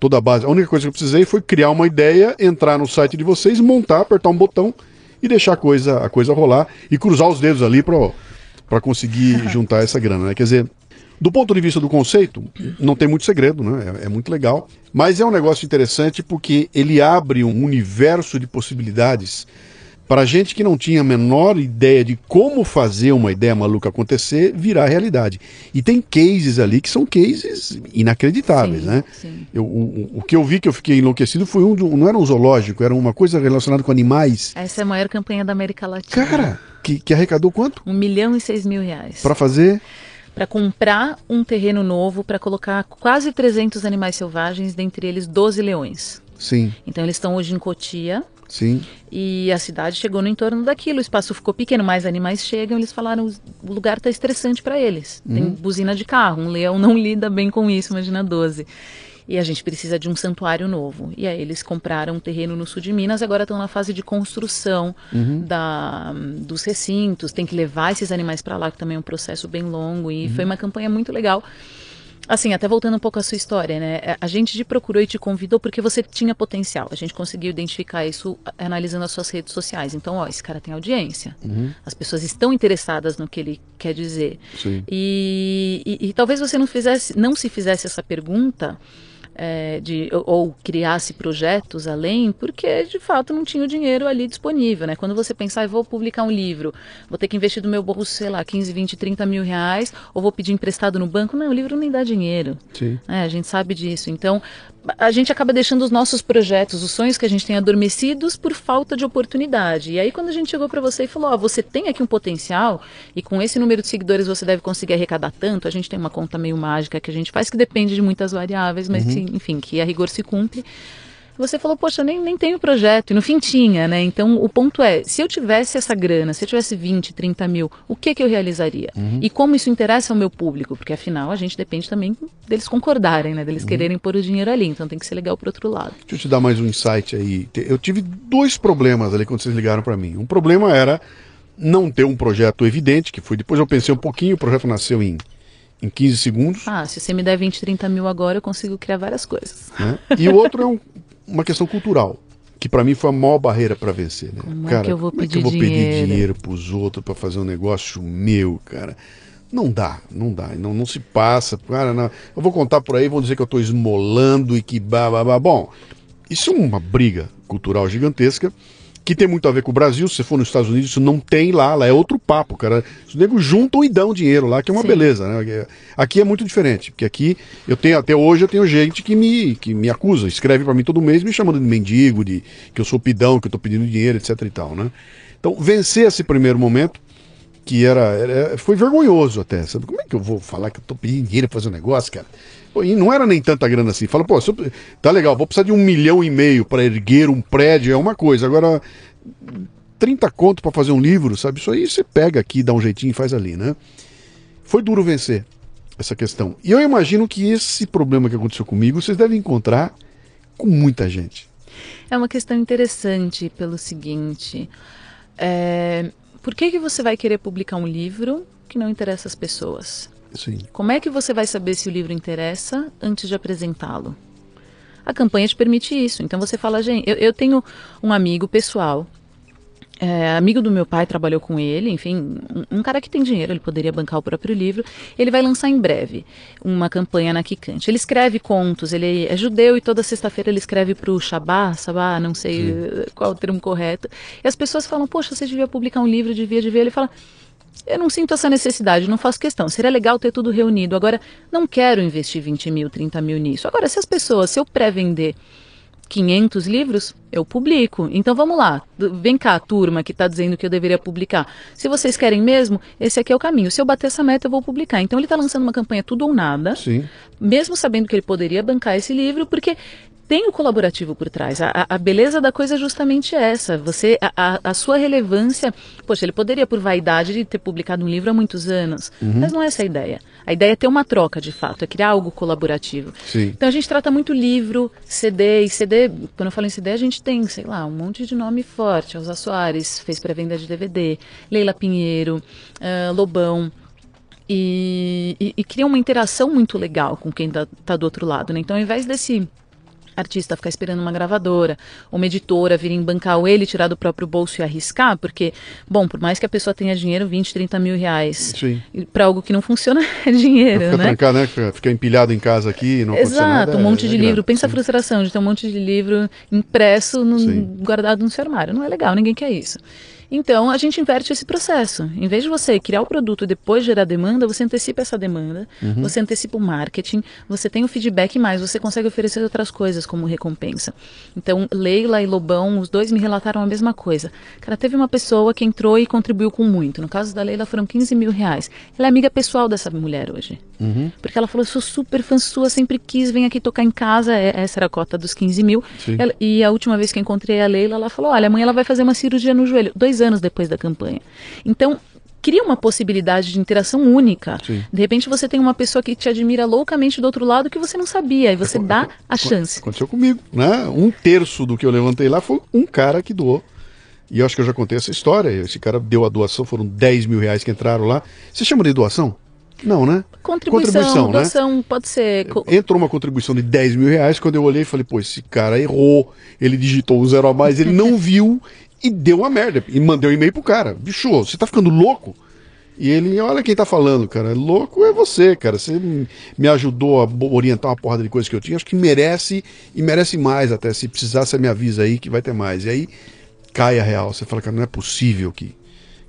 toda a base. A única coisa que eu precisei foi criar uma ideia, entrar no site de vocês, montar, apertar um botão e deixar a coisa a coisa rolar e cruzar os dedos ali para conseguir juntar essa grana, né? Quer dizer, do ponto de vista do conceito, não tem muito segredo, né? É, é muito legal. Mas é um negócio interessante porque ele abre um universo de possibilidades para gente que não tinha a menor ideia de como fazer uma ideia maluca acontecer virar realidade. E tem cases ali que são cases inacreditáveis, Sim, né? sim. Eu, o, o- que eu vi que eu fiquei enlouquecido foi um, não era um zoológico, era uma coisa relacionada com animais. Essa é a maior campanha da América Latina. Cara, que, que arrecadou quanto? Um milhão e seis mil reais. Para fazer Para comprar um terreno novo, para colocar quase 300 animais selvagens, dentre eles 12 leões. Sim, Então eles estão hoje em Cotia sim. e a cidade chegou no entorno daquilo. O espaço ficou pequeno, mais animais chegam. Eles falaram o lugar está estressante para eles. Tem buzina de carro. Um leão não lida bem com isso, imagina 12. e a gente precisa de um santuário novo. E aí eles compraram um terreno no sul de Minas, agora estão na fase de construção uhum. da, dos recintos, tem que levar esses animais para lá, que também é um processo bem longo, e uhum. foi uma campanha muito legal. Assim, até voltando um pouco à sua história, né? É, a gente te procurou e te convidou porque você tinha potencial. A gente conseguiu identificar isso analisando as suas redes sociais. Então, ó, esse cara tem audiência. Uhum. As pessoas estão interessadas no que ele quer dizer. Sim. E, e, e talvez você não fizesse, não se fizesse essa pergunta é, de, ou criasse projetos além, porque de fato não tinha o dinheiro ali disponível. Né? Quando você pensar, ah, vou publicar um livro, vou ter que investir do meu bolso, sei lá, 15, 20, 30 mil reais, ou vou pedir emprestado no banco, não, o livro nem dá dinheiro. Sim. É, a gente sabe disso. Então, a gente acaba deixando os nossos projetos, os sonhos que a gente tem adormecidos por falta de oportunidade. E aí, quando a gente chegou para você e falou: Ó, oh, você tem aqui um potencial, e com esse número de seguidores você deve conseguir arrecadar tanto. A gente tem uma conta meio mágica que a gente faz que depende de muitas variáveis, mas uhum. enfim, que a rigor se cumpre você falou, poxa, nem, nem tenho projeto. E no fim tinha, né? Então o ponto é, se eu tivesse essa grana, se eu tivesse 20, 30 mil, o que que eu realizaria? Uhum. E como isso interessa ao meu público? Porque afinal a gente depende também deles concordarem, né? Deles uhum. quererem pôr o dinheiro ali. Então tem que ser legal pro outro lado. Deixa eu te dar mais um insight aí. Eu tive dois problemas ali quando vocês ligaram para mim. Um problema era não ter um projeto evidente, que foi depois eu pensei um pouquinho, o projeto nasceu em em 15 segundos. Ah, se você me der 20, 30 mil agora, eu consigo criar várias coisas. Né? E o outro é um, uma questão cultural, que para mim foi a maior barreira para vencer. Né? Como cara, é que eu vou pedir, é que eu vou dinheiro? pedir dinheiro pros outros para fazer um negócio meu, cara? Não dá, não dá, não, não se passa. Cara, não, eu vou contar por aí, vão dizer que eu estou esmolando e que babá. Bom, isso é uma briga cultural gigantesca que tem muito a ver com o Brasil. Se você for nos Estados Unidos, isso não tem lá, lá é outro papo, cara. Os negros juntam e dão dinheiro lá, que é uma Sim. beleza, né? Aqui é muito diferente, porque aqui eu tenho, até hoje eu tenho gente que me, que me acusa, escreve para mim todo mês me chamando de mendigo, de que eu sou pidão, que eu tô pedindo dinheiro, etc e tal, né? Então, vencer esse primeiro momento, que era, era, foi vergonhoso até, sabe? Como é que eu vou falar que eu tô pedindo dinheiro pra fazer um negócio, cara? Pô, e não era nem tanta grana assim. Fala, pô, eu, tá legal, vou precisar de um milhão e meio para erguer um prédio, é uma coisa. Agora, 30 conto para fazer um livro, sabe? Isso aí você pega aqui, dá um jeitinho e faz ali, né? Foi duro vencer essa questão. E eu imagino que esse problema que aconteceu comigo, vocês devem encontrar com muita gente. É uma questão interessante pelo seguinte. É, por que, que você vai querer publicar um livro que não interessa às pessoas? Sim. Como é que você vai saber se o livro interessa antes de apresentá-lo? A campanha te permite isso. Então você fala, gente, eu, eu tenho um amigo pessoal, é, amigo do meu pai, trabalhou com ele, enfim, um, um, cara que tem dinheiro, ele poderia bancar o próprio livro. Ele vai lançar em breve uma campanha na Kikante. Ele escreve contos, ele é judeu e toda sexta-feira ele escreve para o Shabá, Sabá, não sei Sim. qual o termo correto. E as pessoas falam, poxa, você devia publicar um livro, devia, devia. Ele fala, eu não sinto essa necessidade, não faço questão. Seria legal ter tudo reunido. Agora, não quero investir 20 mil, 30 mil nisso. Agora, se as pessoas, se eu pré-vender 500 livros, eu publico. Então vamos lá, vem cá, turma que está dizendo que eu deveria publicar. Se vocês querem mesmo, esse aqui é o caminho. Se eu bater essa meta, eu vou publicar. Então ele está lançando uma campanha tudo ou nada, Sim. mesmo sabendo que ele poderia bancar esse livro, porque tem o colaborativo por trás. A, a, beleza da coisa é justamente essa. Você, a, a, sua relevância. Poxa, ele poderia, por vaidade, de ter publicado um livro há muitos anos. Uhum. Mas não é essa a ideia. A ideia é ter uma troca, de fato, é criar algo colaborativo. Sim. Então a gente trata muito livro, CD, e CD, quando eu falo em CD, a gente tem, sei lá, um monte de nome forte. Elza Soares fez pré-venda de DVD, Leila Pinheiro, uh, Lobão. E, e, e, cria uma interação muito legal com quem está tá do outro lado. Né? Então, ao invés desse artista ficar esperando uma gravadora, uma editora vir bancar ele, tirar do próprio bolso e arriscar, porque, bom, por mais que a pessoa tenha dinheiro, 20, 30 mil reais, para algo que não funciona é dinheiro, fica né? Trancar, né? Fica empilhado em casa aqui não Exato, um monte é, de é livro. grave. Pensa Sim. a frustração de ter um monte de livro impresso, no, guardado no seu armário. Não é legal, ninguém quer isso. Então, a gente inverte esse processo. Em vez de você criar o produto e depois gerar demanda, você antecipa essa demanda, uhum. você antecipa o marketing, você tem o feedback mais, você consegue oferecer outras coisas como recompensa. Então, Leila e Lobão, os dois me relataram a mesma coisa. Cara, teve uma pessoa que entrou e contribuiu com muito. No caso da Leila, foram 15 mil reais. Ela é amiga pessoal dessa mulher hoje. Uhum. Porque ela falou: sou super fã sua, sempre quis, vem aqui tocar em casa. É, essa era a cota dos 15 mil. Ela, e a última vez que encontrei a Leila, ela falou: olha, amanhã ela vai fazer uma cirurgia no joelho. Dois anos depois da campanha. Então, cria uma possibilidade de interação única. Sim. De repente você tem uma pessoa que te admira loucamente do outro lado que você não sabia, e você dá a chance. Aconteceu comigo, né? Um terço do que eu levantei lá foi um cara que doou. E eu acho que eu já contei essa história. Esse cara deu a doação, foram 10 mil reais que entraram lá. Você chama de doação? Não, né? Contribuição, né? doação, pode ser. co- Entrou uma contribuição de 10 mil reais. Quando eu olhei, falei, pô, esse cara errou. Ele digitou um zero a mais, ele não viu e deu uma merda. E mandei um e-mail pro cara. Bicho, você tá ficando louco? E ele, olha quem tá falando, cara. Louco é você, cara. Você me ajudou a orientar uma porrada de coisas que eu tinha. Acho que merece e merece mais até. Se precisar, você me avisa aí que vai ter mais. E aí cai a real. Você fala, cara, não é possível que,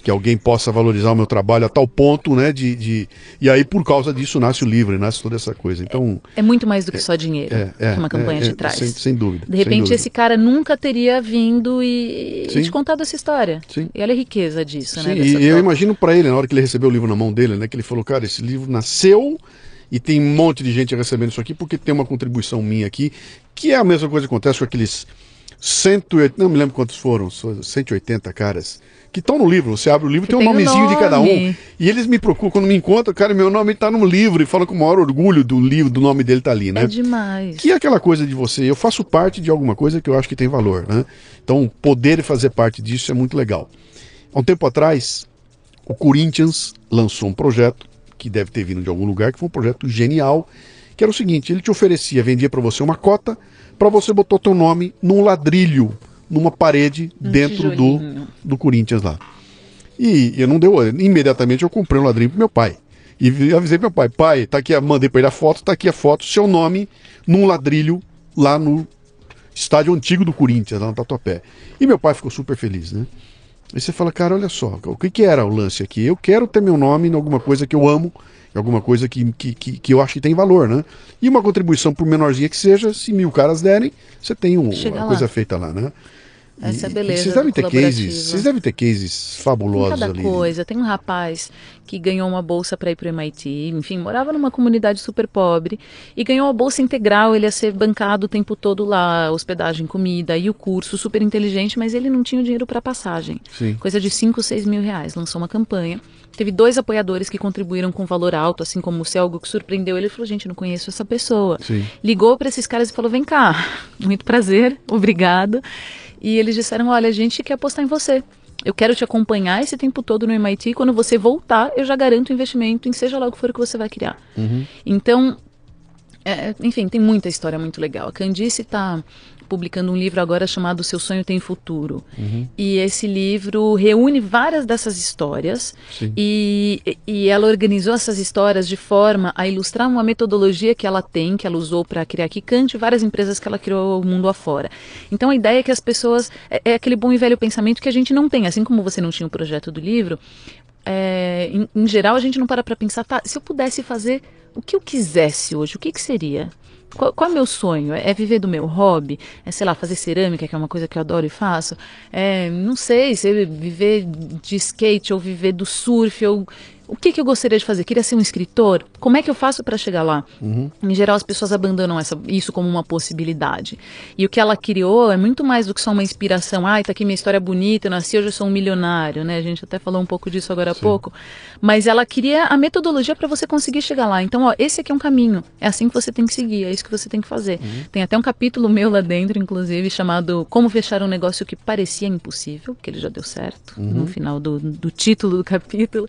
que alguém possa valorizar o meu trabalho a tal ponto, né? De, de... E aí, por causa disso, nasce o livro, nasce toda essa coisa. Então, É muito mais do que só dinheiro é, é, que uma campanha é, te é, traz. Sem, sem dúvida. De repente dúvida. esse cara nunca teria vindo e, e te contado essa história. Sim. E olha a riqueza disso, Sim, né? e eu imagino pra ele, na hora que ele recebeu o livro na mão dele, né? Que ele falou, cara, esse livro nasceu e tem um monte de gente recebendo isso aqui porque tem uma contribuição minha aqui, que é a mesma coisa que acontece com aqueles 180, não me lembro quantos foram, só 180 caras, que estão no livro. Você abre o livro, tem um o nomezinho de cada um. nome. E eles me procuram, quando me encontram, cara, meu nome tá no livro, e falam com o maior orgulho do livro, do nome dele tá ali, né? É demais. Que é aquela coisa de você, eu faço parte de alguma coisa que eu acho que tem valor, né? Então, poder fazer parte disso é muito legal. Há um tempo atrás, o Corinthians lançou um projeto, que deve ter vindo de algum lugar, que foi um projeto genial, que era o seguinte, ele te oferecia, vendia para você uma cota, para você botar o teu nome num ladrilho, numa parede, Um dentro do, tijolinho. do Corinthians lá. E eu não deu, imediatamente eu comprei um ladrilho pro meu pai. E vi- avisei pro meu pai, pai, tá aqui, mandei pra ele a foto, tá aqui a foto, seu nome num ladrilho lá no estádio antigo do Corinthians, lá no Tatuapé. E meu pai ficou super feliz, né? Aí você fala, cara, olha só, o que, que era o lance aqui? Eu quero ter meu nome em alguma coisa que eu amo, em alguma coisa que, que, que, que eu acho que tem valor, né? E uma contribuição, por menorzinha que seja, se mil caras derem, você tem um, uma lá. coisa feita lá, né? Essa é a beleza vocês devem ter cases, vocês devem ter cases Tem fabulosos cada ali. coisa. Tem um rapaz que ganhou uma bolsa para ir para o MIT, enfim, morava numa comunidade super pobre e ganhou a bolsa integral. Ele ia ser bancado o tempo todo lá, hospedagem, comida e o curso, super inteligente, mas ele não tinha o dinheiro para passagem. Sim. Coisa de 5, 6 mil reais. Lançou uma campanha. Teve dois apoiadores que contribuíram com valor alto, assim como o seu, algo que surpreendeu ele. Falou: gente, não conheço essa pessoa. Sim. Ligou para esses caras e falou: vem cá, muito prazer, obrigado. E eles disseram: olha, a gente quer apostar em você. Eu quero te acompanhar esse tempo todo no MIT. Quando você voltar, eu já garanto o investimento em seja lá o que for que você vai criar. Então, é, enfim, tem muita história muito legal. A Candice está publicando um livro agora chamado Seu Sonho Tem Futuro. E esse livro reúne várias dessas histórias Sim. e, e ela organizou essas histórias de forma a ilustrar uma metodologia que ela tem, que ela usou para criar Kikante, e várias empresas que ela criou o mundo afora. Então a ideia é que as pessoas. É, é aquele bom e velho pensamento que a gente não tem. Assim como você não tinha o projeto do livro, é, em, em geral a gente não para para pensar, tá, se eu pudesse fazer o que eu quisesse hoje, o que, que seria? Qual, qual é o meu sonho? É, é viver do meu hobby? É, sei lá, fazer cerâmica, que é uma coisa que eu adoro e faço? É, não sei, se viver de skate ou viver do surf ou... O que, que eu gostaria de fazer? Queria ser um escritor? Como é que eu faço para chegar lá? Em geral, as pessoas abandonam essa, isso como uma possibilidade. E o que ela criou é muito mais do que só uma inspiração. Ai, tá aqui minha história bonita, eu nasci, hoje eu sou um milionário, né? A gente até falou um pouco disso agora há pouco. Mas ela queria a metodologia para você conseguir chegar lá. Então, ó, esse aqui é um caminho. É assim que você tem que seguir, é isso que você tem que fazer. Tem até um capítulo meu lá dentro, inclusive, chamado Como Fechar um Negócio que Parecia Impossível, que ele já deu certo no final do, do título do capítulo.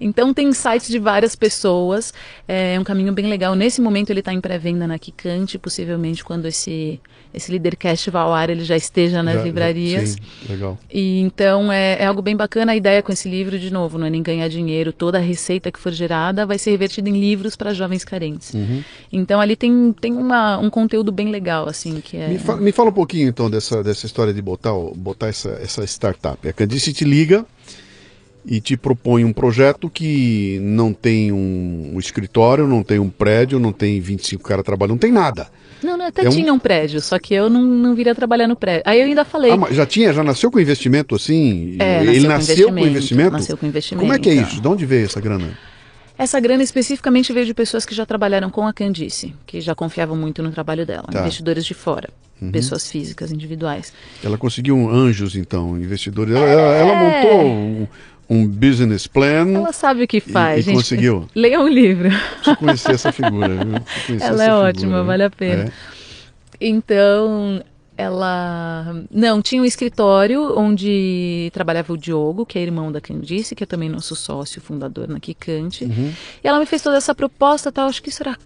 Então, tem insights de várias pessoas. É um caminho bem legal. Nesse momento, ele está em pré-venda na Kikante. Possivelmente, quando esse, esse Leadercast vá ao ar, ele já esteja nas Já- livrarias. sim, legal. E então é, é algo bem bacana. A ideia com esse livro, de novo, não é nem ganhar dinheiro. Toda a receita que for gerada vai ser revertida em livros para jovens carentes. Uhum. Então ali tem, tem uma, um conteúdo bem legal, assim, que é. Me, fa- me fala um pouquinho então dessa, dessa história de botar, botar essa, essa startup. A Candice te liga e te propõe um projeto que não tem um, um escritório, não tem um prédio, não tem 25 caras trabalhando, não tem nada. Não, não, até é um- tinha um prédio, só que eu não, não viria trabalhar no prédio. Aí eu ainda falei. Ah, mas já tinha, já nasceu com investimento assim? É, Ele nasceu com nasceu com investimento, investimento? nasceu com investimento. Como é que é isso? De onde veio essa grana? Essa grana especificamente veio de pessoas que já trabalharam com a Candice, que já confiavam muito no trabalho dela. Tá. Uhum. Investidores de fora, pessoas físicas, individuais. Ela conseguiu um anjos, então, investidores. Ela, ela- ela montou um, um business plan. Ela sabe o que faz, e, e gente. conseguiu. Leia um livro. Preciso conhecer essa figura, viu? Ela é ótima, figura, vale a pena. É. Então, ela não tinha um escritório onde trabalhava o Diogo, que é irmão da Candice, que é também nosso sócio fundador na Kikante. Uhum. E ela me fez toda essa proposta, tal, acho que isso era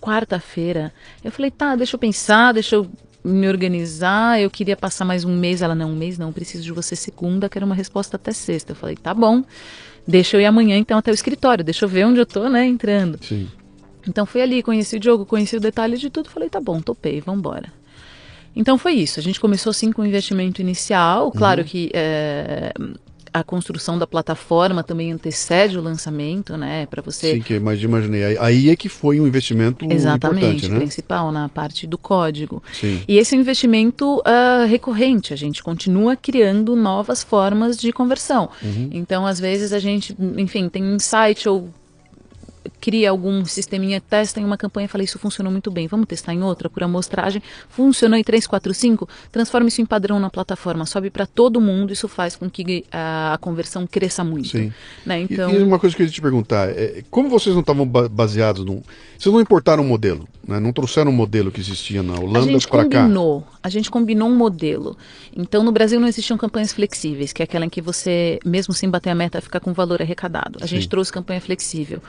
quarta-feira. Eu falei, tá, deixa eu pensar, deixa eu me organizar. Eu queria passar mais um mês. Ela, não, um mês não, preciso de você segunda, quero uma resposta até sexta. Eu falei, tá bom. Deixa eu ir amanhã então até o escritório, deixa eu ver onde eu tô, né, entrando. Sim. Então fui ali, conheci o Diogo, conheci o detalhe de tudo, falei, tá bom, topei, vamos embora. Então foi isso. A gente começou sim com o investimento inicial. Claro uhum. que é, a construção da plataforma também antecede o lançamento, né? Para você. Sim, que mas imaginei. Aí é que foi um investimento Exatamente, né? principal na parte do código. Sim. E esse investimento uh, recorrente, a gente continua criando novas formas de conversão. Uhum. Então, às vezes a gente, enfim, tem um insight ou cria algum sisteminha, testa em uma campanha e fala, isso funcionou muito bem, vamos testar em outra, por amostragem, funcionou em 3, 4, 5, transforma isso em padrão na plataforma, sobe para todo mundo, isso faz com que a, a conversão cresça muito. Sim. Né? Então... E, e, uma coisa que eu queria te perguntar, é, como vocês não estavam baseados num... Vocês não importaram um modelo, né? não trouxeram um modelo que existia na Holanda para cá? A gente combinou, a gente combinou um modelo. Então, no Brasil não existiam campanhas flexíveis, que é aquela em que você, mesmo sem bater a meta, fica com valor arrecadado. A Sim. gente trouxe campanha flexível.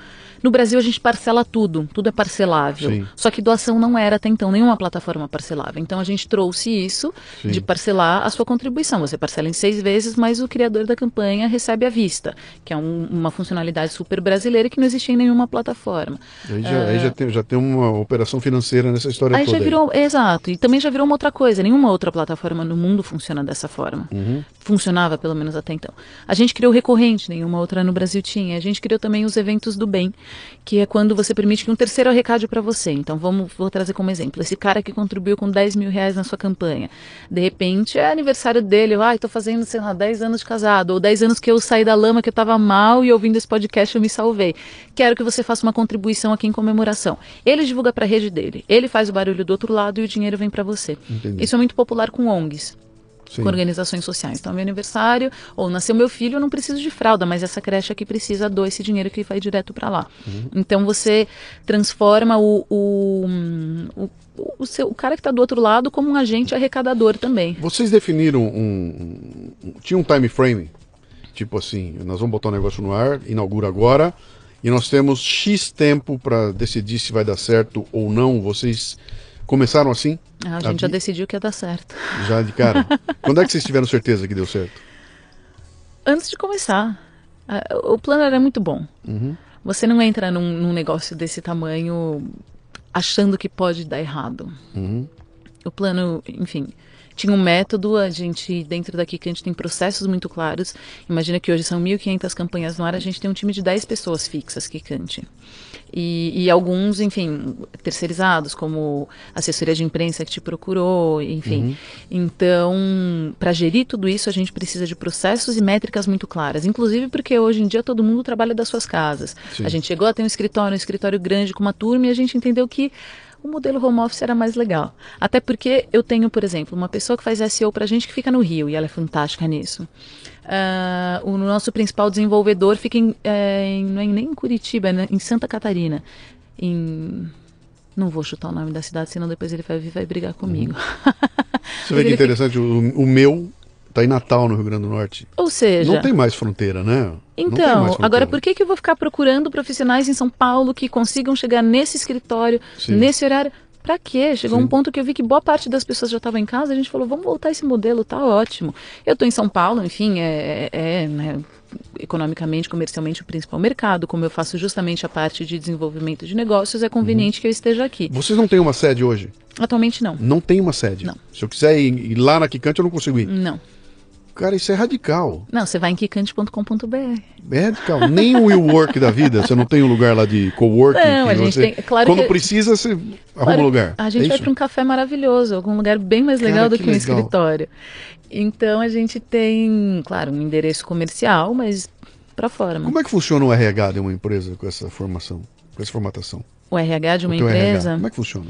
No Brasil a gente parcela tudo, tudo é parcelável. Sim. Só que doação não era até então nenhuma plataforma parcelável. Então a gente trouxe isso Sim. de parcelar a sua contribuição. Você parcela em seis vezes, mas o criador da campanha recebe à vista, que é um, uma funcionalidade super brasileira que não existia em nenhuma plataforma. Aí já, aí já, ah, tem, já tem uma operação financeira nessa história aí toda. Já virou, aí. Exato. E também já virou uma outra coisa. Nenhuma outra plataforma no mundo funciona dessa forma. Uhum. Funcionava pelo menos até então. A gente criou recorrente, nenhuma outra no Brasil tinha. A gente criou também os eventos do bem, que é quando você permite que um terceiro arrecade para você. Então, vamos, vou trazer como exemplo. Esse cara que contribuiu com 10 mil reais na sua campanha. De repente, é aniversário dele. Ah, estou fazendo, sei lá, 10 anos de casado. Ou 10 anos que eu saí da lama, que eu estava mal e ouvindo esse podcast eu me salvei. Quero que você faça uma contribuição aqui em comemoração. Ele divulga para a rede dele. Ele faz o barulho do outro lado e o dinheiro vem para você. Entendi. Isso é muito popular com ONGs. Sim. com organizações sociais. Então, meu aniversário, ou nasceu meu filho, eu não preciso de fralda, mas essa creche aqui precisa doar esse dinheiro que vai direto para lá. Uhum. Então, você transforma o, o, o o, seu, o cara que está do outro lado como um agente arrecadador também. Vocês definiram um, um, tinha um time frame, tipo assim, nós vamos botar um negócio no ar, inaugura agora e nós temos X tempo para decidir se vai dar certo ou não. Vocês Começaram assim? Ah, a gente já decidiu que ia dar certo. Já de cara? Quando é que vocês tiveram certeza que deu certo? Antes de começar. O plano era muito bom. Uhum. Você não entra num, num, negócio desse tamanho achando que pode dar errado. Uhum. O plano, enfim, tinha um método, a gente, dentro daqui, que a gente tem processos muito claros. Imagina que hoje são 1.500 campanhas no ar, a gente tem um time de 10 pessoas fixas que cante. E, e, alguns, enfim, terceirizados, como assessoria de imprensa que te procurou, enfim. Uhum. Então, para gerir tudo isso, a gente precisa de processos e métricas muito claras. Inclusive porque hoje em dia todo mundo trabalha das suas casas. Sim. A gente chegou a ter um escritório, um escritório grande com uma turma e a gente entendeu que o modelo home office era mais legal. Até porque eu tenho, por exemplo, uma pessoa que faz SEO para a gente que fica no Rio e ela é fantástica nisso. Uh, o nosso principal desenvolvedor fica em, é, em, não é nem em Curitiba, é em Santa Catarina. Em não vou chutar o nome da cidade, senão depois ele vai vai brigar comigo. Uhum. Você vê que interessante, fica... o, o, meu tá em Natal, no Rio Grande do Norte. Ou seja... Não tem mais fronteira, né? Então, fronteira. agora por que, que eu vou ficar procurando profissionais em São Paulo que consigam chegar nesse escritório, Sim. nesse horário? Pra quê? Chegou Sim. um ponto que eu vi que boa parte das pessoas já estava em casa, a gente falou, vamos voltar esse modelo, tá ótimo. Eu estou em São Paulo, enfim, é, é, é né, economicamente, comercialmente o principal mercado, como eu faço justamente a parte de desenvolvimento de negócios, é conveniente uhum. que eu esteja aqui. Vocês não têm uma sede hoje? Atualmente não. Não tem uma sede? Não. Se eu quiser ir, ir lá na Kikante, eu não consigo ir? Não. Cara, isso é radical. Não, você vai em kikante.com.br. É radical. Nem o will work da vida, você não tem um lugar lá de coworking. Não, a gente você... tem. Claro Quando que... precisa, você claro, arruma um lugar. A gente é vai para um café maravilhoso, algum lugar bem mais legal Cara, do que, que um escritório. Então a gente tem, claro, um endereço comercial, mas para fora. Como é que funciona o RH de uma empresa com essa formação, com essa formatação? O RH de uma empresa? RH, como é que funciona?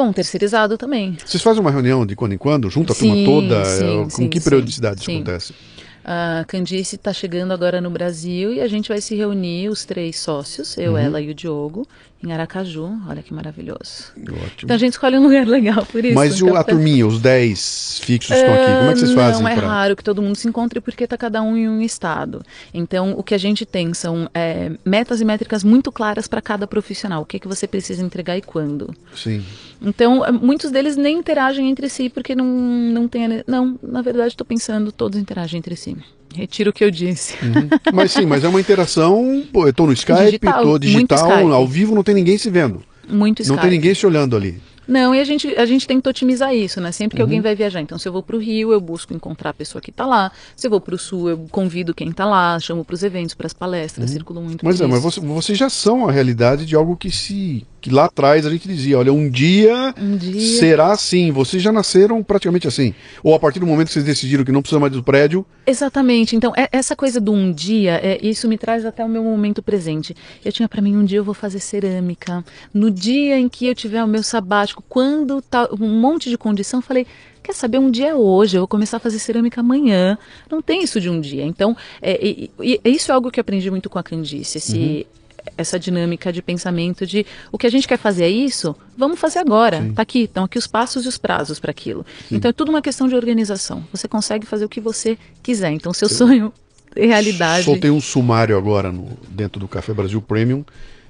Bom, terceirizado também. Vocês fazem uma reunião de quando em quando, junto a sim, turma toda? Sim, com sim, que periodicidade isso acontece? A Candice está chegando agora no Brasil e a gente vai se reunir, os três sócios, eu, uhum. ela e o Diogo, em Aracaju. Olha que maravilhoso. Ótimo. Então a gente escolhe um lugar legal por isso. Mas então, a turminha, os 10 fixos estão aqui, como é que vocês fazem? Não, é pra... raro que todo mundo se encontre porque está cada um em um estado. Então o que a gente tem são é, metas e métricas muito claras para cada profissional. O que, é que você precisa entregar e quando. Sim. Então é, muitos deles nem interagem entre si porque não, não tem... Não, na verdade estou pensando, todos interagem entre si. Retiro o que eu disse. Uhum. Mas sim, mas é uma interação. Pô, eu tô no Skype, digital, tô digital, Skype. ao vivo não tem ninguém se vendo. Muito Não tem ninguém se olhando ali. Não, e a gente, a gente tenta otimizar isso, né? Sempre que uhum. alguém vai viajar. Então, se eu vou para o Rio, eu busco encontrar a pessoa que está lá. Se eu vou para o Sul, eu convido quem está lá, chamo para os eventos, para as palestras, uhum. circulo muito. Mas é, mas você, vocês já são a realidade de algo que se que lá atrás a gente dizia, olha, um dia, um dia, será assim. Vocês já nasceram praticamente assim. Ou a partir do momento que vocês decidiram que não precisa mais do prédio. Exatamente. Então, é, essa coisa do um dia, é, isso me traz até o meu momento presente. Eu tinha para mim, um dia eu vou fazer cerâmica. No dia em que eu tiver o meu sabático, quando tá um monte de condição, falei, quer saber, um dia é hoje, eu vou começar a fazer cerâmica amanhã. Não tem isso de um dia. Então, é, e, e, isso é algo que eu aprendi muito com a Candice, esse, uhum essa dinâmica de pensamento de o que a gente quer fazer é isso, vamos fazer agora. Sim. Tá aqui, estão aqui os passos e os prazos para aquilo. Sim. Então é tudo uma questão de organização. Você consegue fazer o que você quiser. Então seu sonho é realidade. Soltei um sumário agora no, dentro do Café Brasil Premium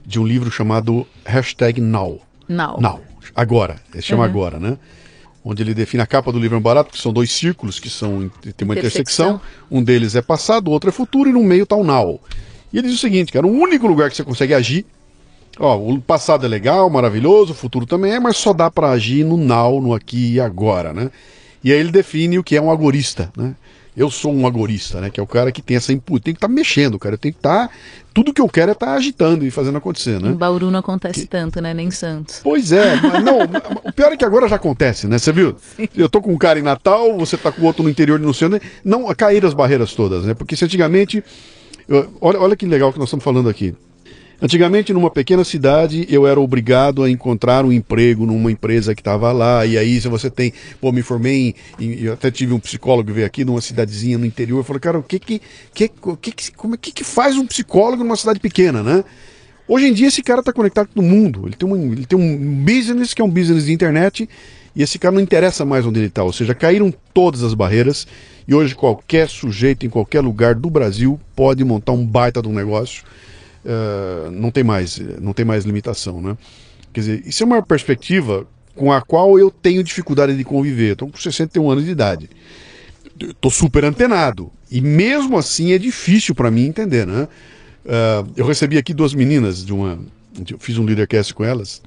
de um livro chamado Hashtag Now. Now. Now. Agora. Ele chama uhum. agora, né? onde ele define a capa do livro é barato, que são dois círculos que são tem uma intersecção. intersecção. Um deles é passado, o outro é futuro e no meio está o now. E ele diz o seguinte, cara, o único lugar que você consegue agir, ó, o passado é legal, maravilhoso, o futuro também é, mas só dá para agir no now, no aqui e agora, né? E aí ele define o que é um agorista, né? Eu sou um agorista, né? Que é o cara que tem essa input, tem que estar tá mexendo, cara. Eu tenho que estar. Tá, tudo que eu quero é estar tá agitando e fazendo acontecer, né? Em Bauru não acontece que... tanto, né? Nem Santos. Pois é, mas não. o pior é que agora já acontece, né? Você viu? Sim. Eu tô com um cara em Natal, você tá com outro no interior de não sei onde. Não cair as barreiras todas, né? Porque se antigamente olha, olha que legal que nós estamos falando aqui. Antigamente, numa pequena cidade, eu era obrigado a encontrar um emprego numa empresa que estava lá. E aí, se você tem. Pô, me formei em. Eu até tive um psicólogo que veio aqui numa cidadezinha no interior. Falou, cara, o que que, que, que, como, é, que, que faz um psicólogo numa cidade pequena, né? Hoje em dia, esse cara está conectado com o mundo. Ele tem, um, ele tem um business que é um business de internet. E esse cara não interessa mais onde ele está. Ou seja, caíram todas as barreiras. E hoje qualquer sujeito em qualquer lugar do Brasil pode montar um baita de um negócio. Uh, não tem mais, não tem mais limitação, né? Quer dizer, isso é uma perspectiva com a qual eu tenho dificuldade de conviver. Estou com 61 anos de idade. Estou super antenado. E mesmo assim é difícil para mim entender, né? Uh, eu recebi aqui duas meninas de uma. Eu fiz um leadercast com elas.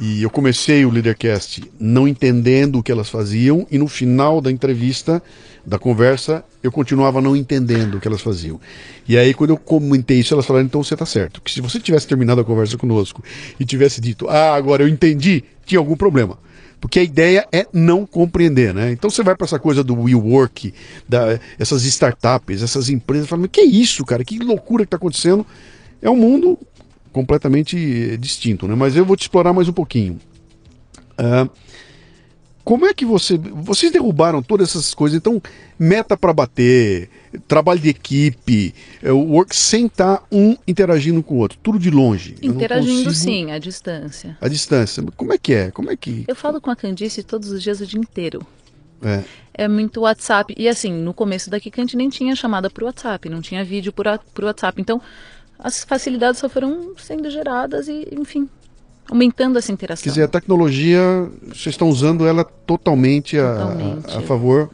E eu comecei o Leadercast não entendendo o que elas faziam, e no final da entrevista, da conversa, eu continuava não entendendo o que elas faziam. E aí, quando eu comentei isso, elas falaram: então você está certo. Que se você tivesse terminado a conversa conosco e tivesse dito, ah, agora eu entendi, tinha algum problema. Porque a ideia é não compreender, né? Então você vai para essa coisa do WeWork, da, essas startups, essas empresas, falando: que é isso, cara? Que loucura que está acontecendo. É um mundo completamente distinto, né? Mas eu vou te explorar mais um pouquinho. Uh, como é que você. Vocês derrubaram todas essas coisas, então, meta para bater, trabalho de equipe, é, o work sem estar tá um interagindo com o outro, tudo de longe. Interagindo consigo... sim, à distância. À distância. Como é que é? Como é que. Eu falo com a Candice todos os dias o dia inteiro. É. é muito WhatsApp. E assim, no começo da Kikante nem tinha chamada por WhatsApp, não tinha vídeo por, por WhatsApp. Então, as facilidades só foram sendo geradas e, enfim, aumentando essa interação. Quer dizer, a tecnologia, vocês estão usando ela totalmente, totalmente. A, a, favor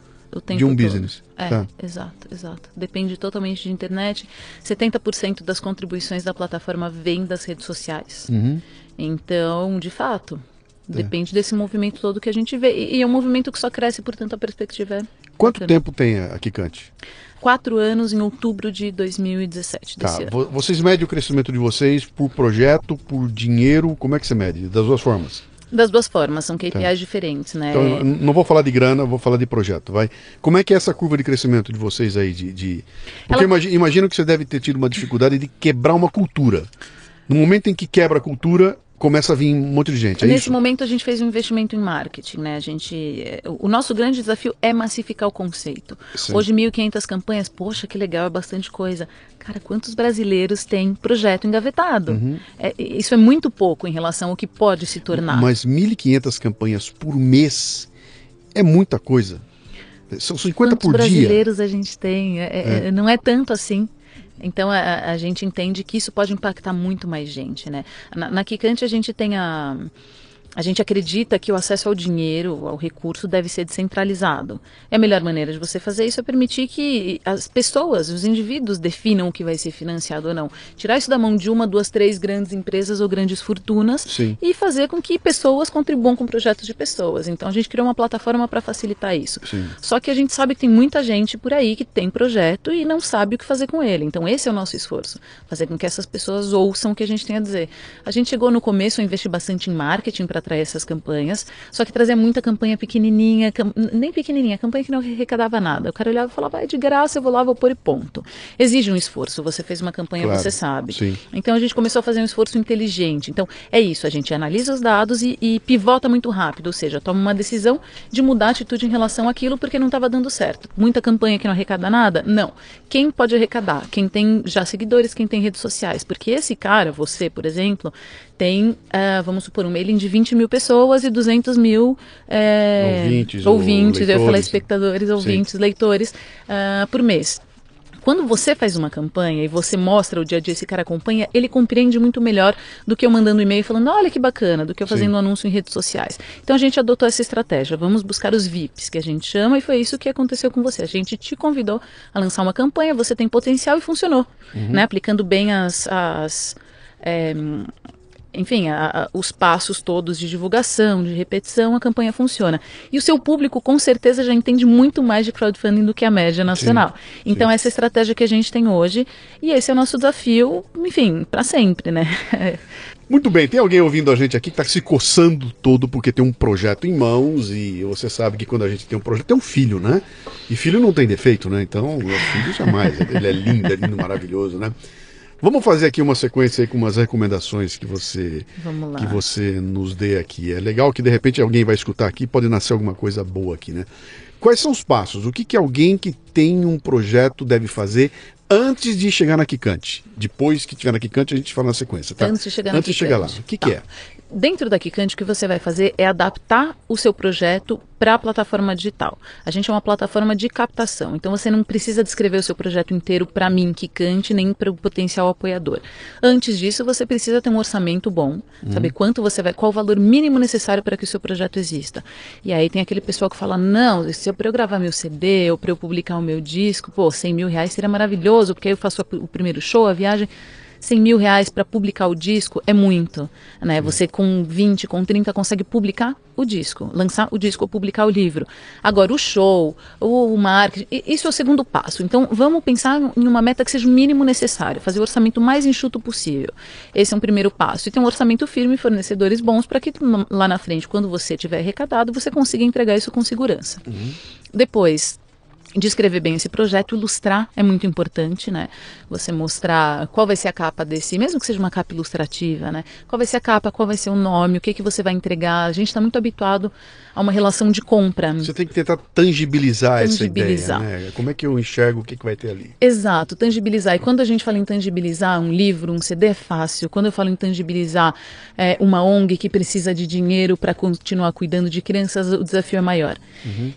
de um todo. business. É, tá. exato, exato. Depende totalmente de internet. 70% das contribuições da plataforma vêm das redes sociais. Uhum. Então, de fato, é. depende desse movimento todo que a gente vê. E, e é um movimento que só cresce, portanto, a perspectiva é. Quanto bacana. tempo tem a Kikante? Quatro anos em outubro de 2017. Tá. Ano. Vocês medem o crescimento de vocês por projeto, por dinheiro? Como é que você mede? Das duas formas? Das duas formas, são KPIs tá. diferentes, né? Então, não vou falar de grana, vou falar de projeto, vai. Como é que é essa curva de crescimento de vocês aí? De, de... Porque Ela... imagino, imagino que você deve ter tido uma dificuldade de quebrar uma cultura. No momento em que quebra a cultura, começa a vir um monte de gente. É Nesse isso? momento a gente fez um investimento em marketing, né? A gente, é, o nosso grande desafio é massificar o conceito. Sim. Hoje 1.500 campanhas, poxa, que legal, é bastante coisa. Cara, quantos brasileiros têm projeto engavetado? Uhum. É, isso é muito pouco em relação ao que pode se tornar. Mas 1.500 campanhas por mês é muita coisa. São 50 Quantos por dia. brasileiros a gente tem? É, é, Não é tanto assim. Então a, a, gente entende que isso pode impactar muito mais gente, né? Na, na Kikante a gente tem a a gente acredita que o acesso ao dinheiro, ao recurso, deve ser descentralizado. E a melhor maneira de você fazer isso é permitir que as pessoas, os indivíduos, definam o que vai ser financiado ou não. Tirar isso da mão de uma, duas, três grandes empresas ou grandes fortunas Sim. e fazer com que pessoas contribuam com projetos de pessoas. Então a gente criou uma plataforma para facilitar isso. Sim. Só que a gente sabe que tem muita gente por aí que tem projeto e não sabe o que fazer com ele. Então esse é o nosso esforço, fazer com que essas pessoas ouçam o que a gente tem a dizer. A gente chegou no começo a investir bastante em marketing para atrair essas campanhas, só que trazia muita campanha pequenininha, cam nem pequenininha, campanha que não arrecadava nada. O cara olhava e falava, é de graça, eu vou lá, vou pôr e ponto. Exige um esforço, você fez uma campanha, Claro, você sabe. sim. Então a gente começou a fazer um esforço inteligente. Então é isso, a gente analisa os dados e, e pivota muito rápido, ou seja, toma uma decisão de mudar a atitude em relação àquilo porque não estava dando certo. Muita campanha que não arrecada nada? Não. Quem pode arrecadar? Quem tem já seguidores, quem tem redes sociais. Porque esse cara, você, por exemplo, tem, ah, vamos supor, um mailing de 20 mil pessoas e 200 mil eh, Ouvintes ou ouvintes eu ia falar leitores. espectadores, ouvintes, leitores ah, por mês. Quando você faz uma campanha e você mostra o dia a dia esse cara acompanha, ele compreende muito melhor do que eu mandando um e-mail falando, olha que bacana, do que eu fazendo Sim. um anúncio em redes sociais. Então a gente adotou essa estratégia, vamos buscar os VIPs, que a gente chama, e foi isso que aconteceu com você. A gente te convidou a lançar uma campanha, você tem potencial e funcionou, né? Aplicando bem as... as eh, enfim, a- a- os passos todos de divulgação, de repetição, a campanha funciona. E o seu público, com certeza, já entende muito mais de crowdfunding do que a média nacional. então, essa é a estratégia que a gente tem hoje. E esse é o nosso desafio, enfim, para sempre, né? Muito bem, tem alguém ouvindo a gente aqui que está se coçando todo porque tem um projeto em mãos e você sabe que quando a gente tem um projeto, tem um filho, né? E filho não tem defeito, né? Então, o filho jamais. Ele é lindo, é lindo, maravilhoso, né? Vamos fazer aqui uma sequência aí com umas recomendações que você que você nos dê aqui. É legal que de repente alguém vai escutar aqui, pode nascer alguma coisa boa aqui, né? Quais são os passos? O que, que alguém que tem um projeto deve fazer antes de chegar na Kikante? Depois que estiver na Kikante, a gente fala na sequência, tá? Antes de chegar na Antes de chegar lá. O que, Tá. que é? Dentro da Kikante, o que você vai fazer é adaptar o seu projeto para a plataforma digital. A gente é uma plataforma de captação, então você não precisa descrever o seu projeto inteiro para mim, Kikante, nem para o potencial apoiador. Antes disso, você precisa ter um orçamento bom, saber quanto você vai, qual o valor mínimo necessário para que o seu projeto exista. E aí tem aquele pessoal que fala, não, se eu para eu gravar meu CD ou para eu publicar o meu disco, pô, 100 mil reais seria maravilhoso, porque aí eu faço o primeiro show, a viagem. 100 mil reais para publicar o disco é muito. Né? Você com 20, com 30 consegue publicar o disco, lançar o disco ou publicar o livro. Agora, o show, o marketing, isso é o segundo passo. Então, vamos pensar em uma meta que seja o mínimo necessário, fazer o orçamento mais enxuto possível. Esse é um primeiro passo. E ter um orçamento firme e fornecedores bons para que lá na frente, quando você tiver arrecadado, você consiga entregar isso com segurança. Depois, descrever bem esse projeto, ilustrar é muito importante, né? Você mostrar qual vai ser a capa desse, mesmo que seja uma capa ilustrativa, né? Qual vai ser a capa, qual vai ser o nome, o que que você vai entregar. A gente está muito habituado a uma relação de compra. Você tem que tentar tangibilizar, Tangibilizar. essa ideia, né? Como é que eu enxergo o que, que vai ter ali? Exato, tangibilizar. E quando a gente fala em tangibilizar um livro, um CD é fácil. Quando eu falo em tangibilizar é, uma ONG que precisa de dinheiro para continuar cuidando de crianças, o desafio é maior.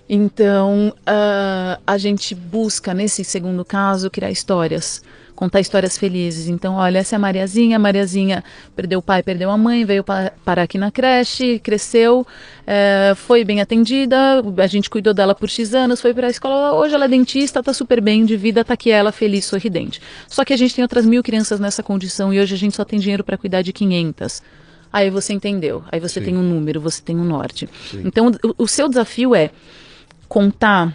Então, ah, a gente busca, nesse segundo caso, criar histórias. Contar histórias felizes. Então, olha, essa é a Mariazinha. A Mariazinha perdeu o pai, perdeu a mãe, veio pa- parar aqui na creche, cresceu, eh, foi bem atendida. A gente cuidou dela por X anos, foi para a escola. Hoje ela é dentista, tá super bem de vida, tá aqui ela feliz, sorridente. Só que a gente tem outras mil crianças nessa condição e hoje a gente só tem dinheiro para cuidar de 500. Aí você entendeu. Aí você Sim. tem um número, você tem um norte. Sim. Então, o, o seu desafio é contar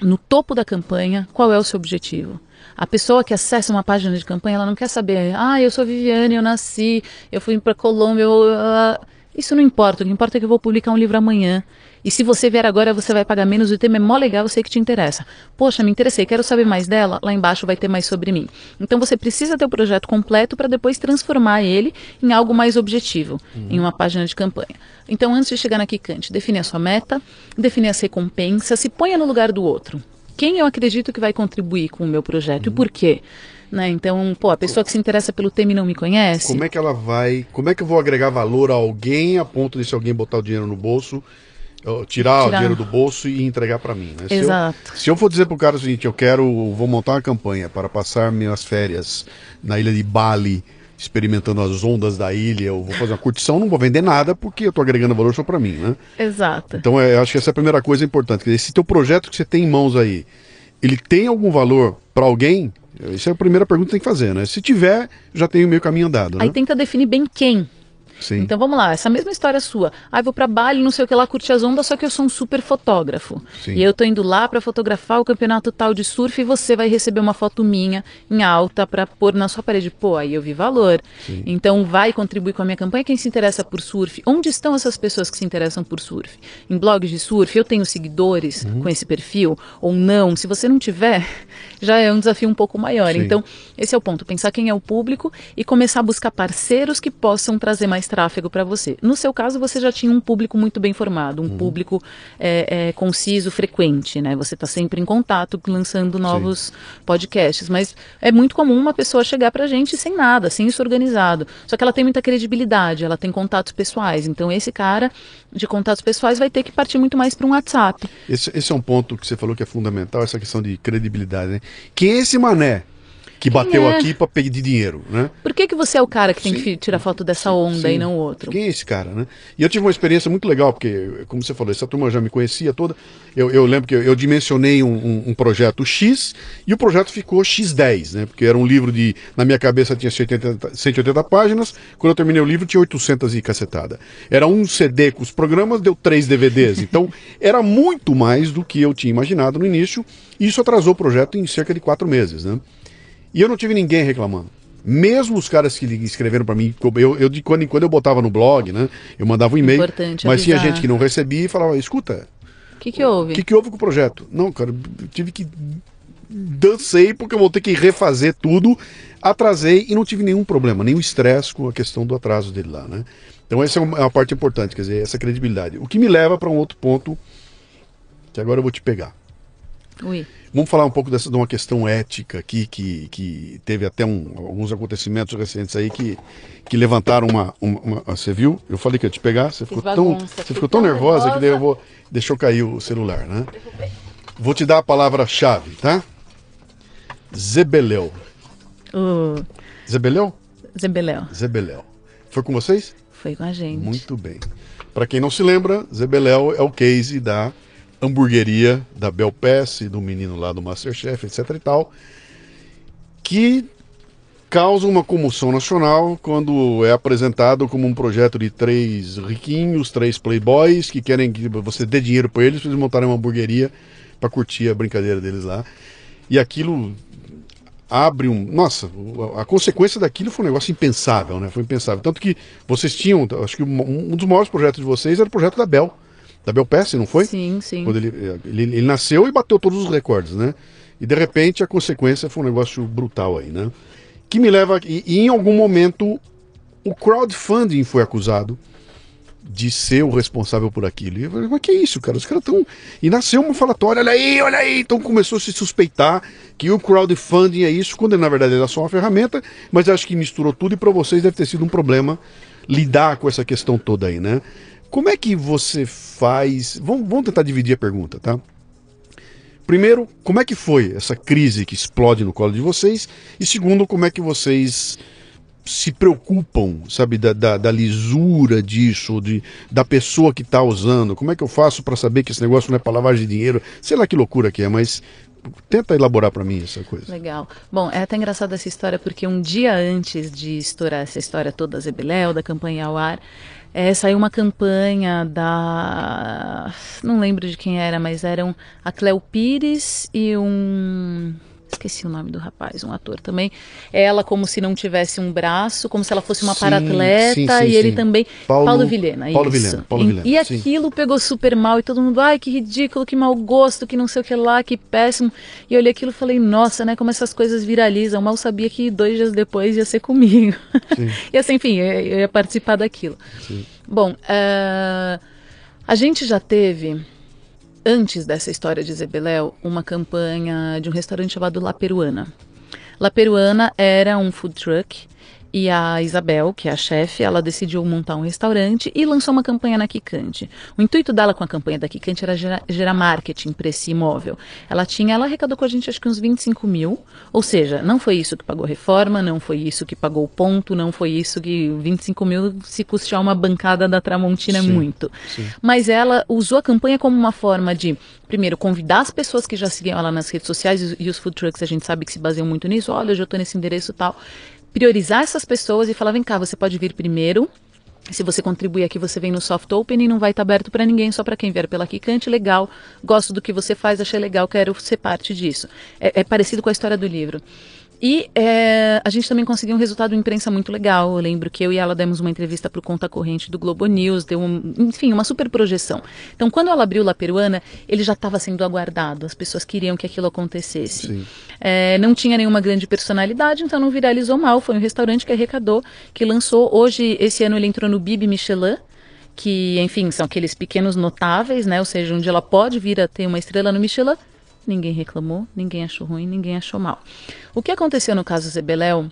no topo da campanha qual é o seu objetivo. A pessoa que acessa uma página de campanha, ela não quer saber, ah, eu sou Viviane, eu nasci, eu fui para Colômbia, eu, ah", Isso não importa, o que importa é que eu vou publicar um livro amanhã. E se você vier agora, você vai pagar menos, o tema é mó legal, eu sei que te interessa. Poxa, me interessei, quero saber mais dela, lá embaixo vai ter mais sobre mim. Então você precisa ter o projeto completo para depois transformar ele em algo mais objetivo, uhum. em uma página de campanha. Então, antes de chegar na Kikante, define a sua meta, define as recompensas, se ponha no lugar do outro. Quem eu acredito que vai contribuir com o meu projeto uhum. e por quê? Né? Então, pô, a pessoa que se interessa pelo tema e não me conhece. Como é que ela vai. Como é que eu vou agregar valor a alguém a ponto de se alguém botar o dinheiro no bolso, tirar, tirar. o dinheiro do bolso e entregar para mim? Né? Exato. Se eu, se eu for dizer pro cara o seguinte, eu quero. vou montar uma campanha para passar minhas férias na ilha de Bali experimentando as ondas da ilha, eu vou fazer uma curtição, não vou vender nada porque eu estou agregando valor só para mim, né? Exato. Então é, eu acho que essa é a primeira coisa importante. Quer dizer, esse teu projeto que você tem em mãos aí, ele tem algum valor para alguém? Essa é a primeira pergunta que tem que fazer, né? Se tiver, já tem o meio caminho andado. Né? Aí tenta definir bem quem. Sim. Então vamos lá, essa mesma história sua. Ah, vou para Bali, não sei o que lá, curtir as ondas, só que eu sou um super fotógrafo. Sim. E eu tô indo lá para fotografar o campeonato tal de surf e você vai receber uma foto minha em alta para pôr na sua parede. Pô, aí eu vi valor. Sim. Então vai contribuir com a minha campanha quem se interessa por surf. Onde estão essas pessoas que se interessam por surf? Em blogs de surf, eu tenho seguidores uhum. com esse perfil ou não? Se você não tiver, já é um desafio um pouco maior. Sim. Então, esse é o ponto, pensar quem é o público e começar a buscar parceiros que possam trazer mais tráfego para você. No seu caso, você já tinha um público muito bem formado, um uhum. público é, é, conciso, frequente, né? Você está sempre em contato, lançando novos Sim. podcasts. Mas é muito comum uma pessoa chegar para a gente sem nada, sem isso organizado. Só que ela tem muita credibilidade, ela tem contatos pessoais. Então, esse cara de contatos pessoais vai ter que partir muito mais para um WhatsApp. Esse, esse, é um ponto que você falou que é fundamental, essa questão de credibilidade. Né? Quem é esse mané? Que bateu é? aqui para pedir dinheiro, né? Por que, que você é o cara que tem sim, que tirar foto dessa onda sim. e não o outro? Quem é esse cara, né? E eu tive uma experiência muito legal, porque, como você falou, essa turma já me conhecia toda. Eu, eu lembro que eu, eu dimensionei um, um, um, projeto X e o projeto ficou X10, né? Porque era um livro de. Na minha cabeça tinha 180, 180 páginas, quando eu terminei o livro tinha 800 e cacetada. Era um CD com os programas, deu três DVDs. Então, era muito mais do que eu tinha imaginado no início, e isso atrasou o projeto em cerca de quatro meses, né? E eu não tive ninguém reclamando. Mesmo os caras que escreveram para mim, eu, eu de quando em quando eu botava no blog, né? Eu mandava um e-mail, mas tinha gente que não recebia e falava: escuta, o que, que houve? O que, que houve com o projeto? Não, cara, eu tive que dancei porque eu vou ter que refazer tudo, atrasei e não tive nenhum problema, nenhum estresse com a questão do atraso dele lá, né? Então essa é uma, é uma parte importante, quer dizer, essa credibilidade. O que me leva para um outro ponto que agora eu vou te pegar. Ui. Vamos falar um pouco dessa, de uma questão ética aqui, que, que teve até um, alguns acontecimentos recentes aí que, que levantaram uma, uma, uma, Você viu? Eu falei que ia te pegar, você ficou tão, você ficou tão nervosa, nervosa que daí eu vou. Deixou cair o celular, né? Vou te dar a palavra-chave, tá? Zebeleu. Uh. Zebeleu? Zebeleu. Zebeleu. Foi com vocês? Foi com a gente. Muito bem. Para quem não se lembra, Zebeléu é o case da hamburgueria da Bel Pass, do menino lá do Masterchef, etc e tal, que causa uma comoção nacional quando é apresentado como um projeto de três riquinhos, três playboys que querem que você dê dinheiro para eles para eles montarem uma hamburgueria para curtir a brincadeira deles lá. E aquilo abre um. Nossa, a consequência daquilo foi um negócio impensável, né? Foi impensável. Tanto que vocês tinham, acho que um dos maiores projetos de vocês era o projeto da Bel da Belpass, não foi? Sim, sim. Quando ele, ele, ele, nasceu e bateu todos os recordes, né? E de repente a consequência foi um negócio brutal aí, né? Que me leva. E, e em algum momento o crowdfunding foi acusado de ser o responsável por aquilo. E eu falei, mas que é isso, cara? Os caras estão. E nasceu uma falatória, olha aí, olha aí. Então começou a se suspeitar que o crowdfunding é isso, quando na verdade era só uma ferramenta, mas acho que misturou tudo e para vocês deve ter sido um problema lidar com essa questão toda aí, né? Como é que você faz. Vamos, vamos tentar dividir a pergunta, tá? Primeiro, como é que foi essa crise que explode no colo de vocês? E segundo, como é que vocês se preocupam, sabe, da, da, da lisura disso, de, da pessoa que está usando? Como é que eu faço para saber que esse negócio não é para de dinheiro? Sei lá que loucura que é, mas tenta elaborar para mim essa coisa. Legal. Bom, é até engraçado essa história porque um dia antes de estourar essa história toda Zebeléu, da campanha ao ar, é, saiu uma campanha da. Não lembro de quem era, mas eram a Cleo Pires e um. Esqueci o nome do rapaz, um ator também. Ela como se não tivesse um braço, como se ela fosse uma Sim, paratleta sim, sim, e ele também. Paulo- Paulo, Vilhena, Paulo isso. Vilhena, Paulo E- Vilhena, e aquilo pegou super mal e todo mundo, ai que ridículo, que mau gosto, que não sei o que lá, que péssimo. E eu olhei aquilo e falei, nossa, né, como essas coisas viralizam. Mal sabia que dois dias depois ia ser comigo. E assim, enfim, eu ia participar daquilo. Bom, eh, a gente já teve antes dessa história de Zebeléu, uma campanha de um restaurante chamado La Peruana. La Peruana era um food truck e a Isabel, que é a chefe, ela decidiu montar um restaurante e lançou uma campanha na Kikante. O intuito dela com a campanha da Kikante era gerar, gerar marketing para esse imóvel. Ela tinha, ela arrecadou com a gente acho que uns 25 mil, ou seja, não foi isso que pagou a reforma, não foi isso que pagou o ponto, não foi isso que 25 mil se custear uma bancada da Tramontina é Sim, muito. sim. Mas ela usou a campanha como uma forma de, primeiro, convidar as pessoas que já seguiam ela nas redes sociais e, e os food trucks a gente sabe que se baseiam muito nisso. Olha, hoje eu estou nesse endereço e tal. Priorizar essas pessoas e falar: vem cá, você pode vir primeiro. Se você contribuir aqui, você vem no soft open e não vai estar aberto para ninguém, só para quem vier pela Kikante. Legal, gosto do que você faz, achei legal, quero ser parte disso. É, é parecido com a história do livro. E é, a gente também conseguiu um resultado de imprensa muito legal. Eu lembro que eu e ela demos uma entrevista para o Conta Corrente do Globo News, deu um, enfim, uma super projeção. Então, quando ela abriu La Peruana, ele já estava sendo aguardado, as pessoas queriam que aquilo acontecesse. É, não tinha nenhuma grande personalidade, então não viralizou mal. Foi um restaurante que arrecadou, que lançou. Hoje, esse ano, ele entrou no Bibi Michelin. Que, enfim, são aqueles pequenos notáveis, né? Ou seja, onde ela pode vir a ter uma estrela no Michelin. Ninguém reclamou, ninguém achou ruim, ninguém achou mal. O que aconteceu no caso Zebeléu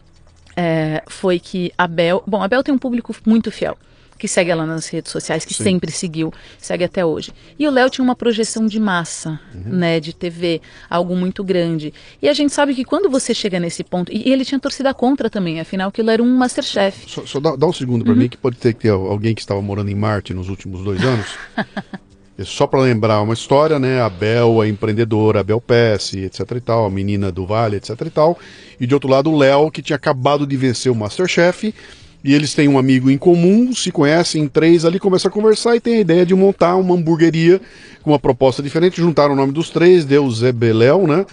é, foi que a Bel. Bom, a Bel tem um público muito fiel, que segue ela nas redes sociais, que Sim. sempre seguiu, segue até hoje. E o Léo tinha uma projeção de massa, né, de TV, algo muito grande. E a gente sabe que quando você chega nesse ponto. E ele tinha torcida contra também, afinal, que ele era um Masterchef. Só, só dá, dá um segundo para mim, que pode ter que ter alguém que estava morando em Marte nos últimos dois anos. É Só para lembrar uma história, né? A Bel, a empreendedora, a Bel Pesce, etc e tal, a menina do Vale, etc e tal. E de outro lado, o Léo, que tinha acabado de vencer o Masterchef. E eles têm um amigo em comum, se conhecem em três ali, começam a conversar e tem a ideia de montar uma hamburgueria com uma proposta diferente. Juntaram o nome dos três, deu Zé Beléu, né?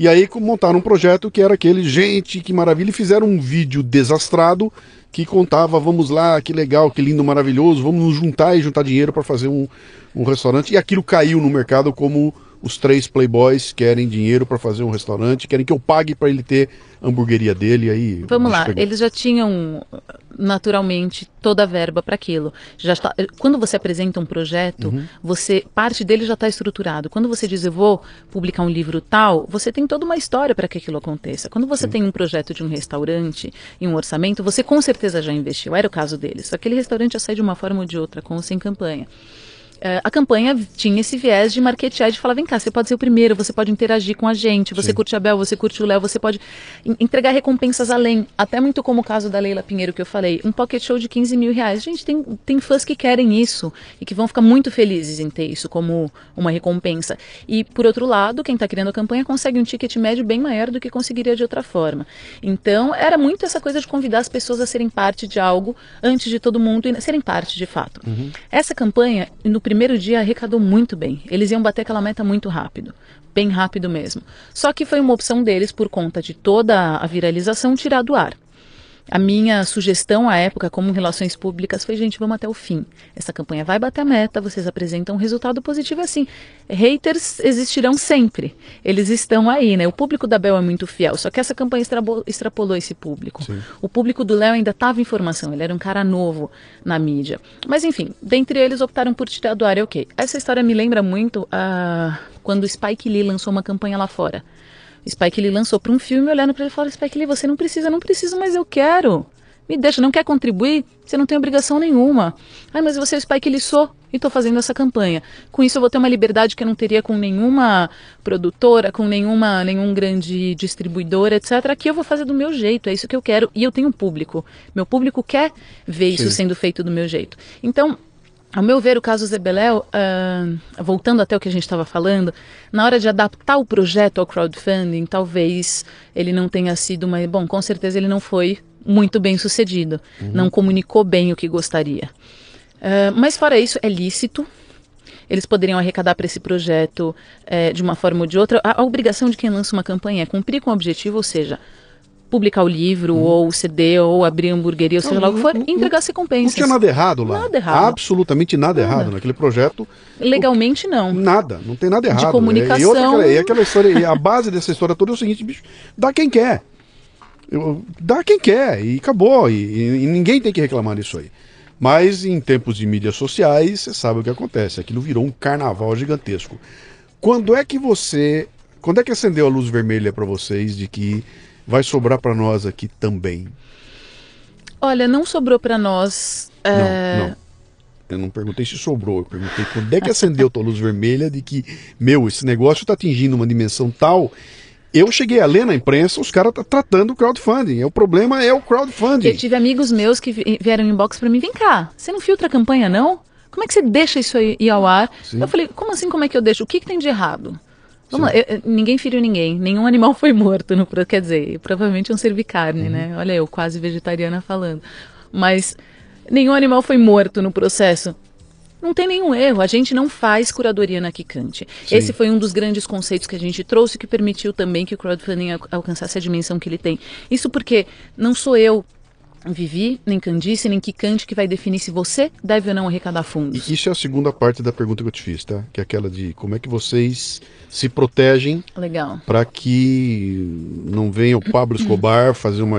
E aí montaram um projeto que era aquele, gente, que maravilha, e fizeram um vídeo desastrado que contava, vamos lá, que legal, que lindo, maravilhoso, vamos nos juntar e juntar dinheiro para fazer um, um restaurante. E aquilo caiu no mercado como os três playboys querem dinheiro para fazer um restaurante, querem que eu pague para ele ter a hamburgueria dele. Aí, Vamos lá, pegou. eles já tinham naturalmente toda a verba para aquilo. Já está, quando você apresenta um projeto, Uhum. você parte dele já está estruturado. Quando você diz eu vou publicar um livro tal, você tem toda uma história para que aquilo aconteça. Quando você tem um projeto de um restaurante e um orçamento, você com certeza já investiu. Era o caso deles. Aquele restaurante ia sair de uma forma ou de outra, com ou sem campanha. Eh, a campanha tinha esse viés de marketear, de falar, vem cá, você pode ser o primeiro, você pode interagir com a gente, você Sim. curte a Bel, você curte o Léo, você pode en- entregar recompensas além, até muito como o caso da Leila Pinheiro que eu falei, um pocket show de 15 mil reais. Gente, tem, tem fãs que querem isso e que vão ficar muito felizes em ter isso como uma recompensa. E, por outro lado, quem está criando a campanha consegue um ticket médio bem maior do que conseguiria de outra forma. Então, era muito essa coisa de convidar as pessoas a serem parte de algo antes de todo mundo e serem parte de fato. Essa campanha, no primeiro dia, arrecadou muito bem. Eles iam bater aquela meta muito rápido. Bem rápido mesmo. Só que foi uma opção deles, por conta de toda a viralização, tirar do ar. A minha sugestão à época, como relações públicas, foi: gente, vamos até o fim. Essa campanha vai bater a meta, vocês apresentam um resultado positivo assim. Haters existirão sempre. Eles estão aí, né? O público da Bel é muito fiel, só que essa campanha extrapolou esse público. Sim. O público do Léo ainda estava em formação, ele era um cara novo na mídia. Mas enfim, dentre eles optaram por tirar do ar, e ok. Essa história me lembra muito ah, quando o Spike Lee lançou uma campanha lá fora. Spike Lee lançou para um filme, olhando para ele e falou: Spike Lee, você não precisa, não precisa, mas eu quero. Me deixa, não quer contribuir? Você não tem obrigação nenhuma. Ah, mas você é o Spike Lee, sou e estou fazendo essa campanha. Com isso eu vou ter uma liberdade que eu não teria com nenhuma produtora, com nenhuma, nenhum grande distribuidor, etc. Aqui eu vou fazer do meu jeito, é isso que eu quero. E eu tenho um público. Meu público quer ver isso Sim. sendo feito do meu jeito. Então, ao meu ver, o caso Zebeléu, ah, voltando até o que a gente estava falando, na hora de adaptar o projeto ao crowdfunding, talvez ele não tenha sido uma. Bom, com certeza ele não foi muito bem sucedido, não comunicou bem o que gostaria. Ah, mas fora isso, é lícito. eles poderiam arrecadar para esse projeto é, de uma forma ou de outra. A, a, obrigação de quem lança uma campanha é cumprir com o objetivo, ou seja, publicar o livro, hum. ou o CD, ou abrir hamburgueria, ou seja lá o que for, entregar as recompensas. Não tinha nada errado lá. Nada errado. Absolutamente nada, nada. errado naquele projeto. Legalmente, não. Nada, não tem nada errado. De comunicação. É, e, outra, e aquela história, e a base dessa história toda é o seguinte, bicho, dá quem quer. Eu, dá quem quer, e acabou. E, e ninguém tem que reclamar disso aí. Mas em tempos de mídias sociais, você sabe o que acontece. Aquilo virou um carnaval gigantesco. Quando é que você. Quando é que acendeu a luz vermelha para vocês de que vai sobrar para nós aqui também? Olha, não sobrou para nós. É... Não, não. Eu não perguntei se sobrou, eu perguntei quando é que acendeu a luz vermelha de que, meu, esse negócio está atingindo uma dimensão tal. Eu cheguei a ler na imprensa os caras tá tratando o crowdfunding. O problema é o crowdfunding. Eu tive amigos meus que vieram em inbox para mim, vem cá, você não filtra a campanha não? Como é que você deixa isso aí ir ao ar? Sim. Eu falei, como assim, como é que eu deixo? O que, que tem de errado? Vamos lá, eu, ninguém feriu ninguém, nenhum animal foi morto, no, quer dizer, provavelmente um servir carne, uhum. né? Olha eu, quase vegetariana falando. Mas nenhum animal foi morto no processo. Não tem nenhum erro, a gente não faz curadoria na Kikante. Esse foi um dos grandes conceitos que a gente trouxe que permitiu também que o crowdfunding alcançasse a dimensão que ele tem. Isso porque não sou eu Vivi, nem Candice, nem Kikante que vai definir se você deve ou não arrecadar fundos. E isso é a segunda parte da pergunta que eu te fiz, tá? Que é aquela de como é que vocês se protegem para que não venha o Pablo Escobar fazer uma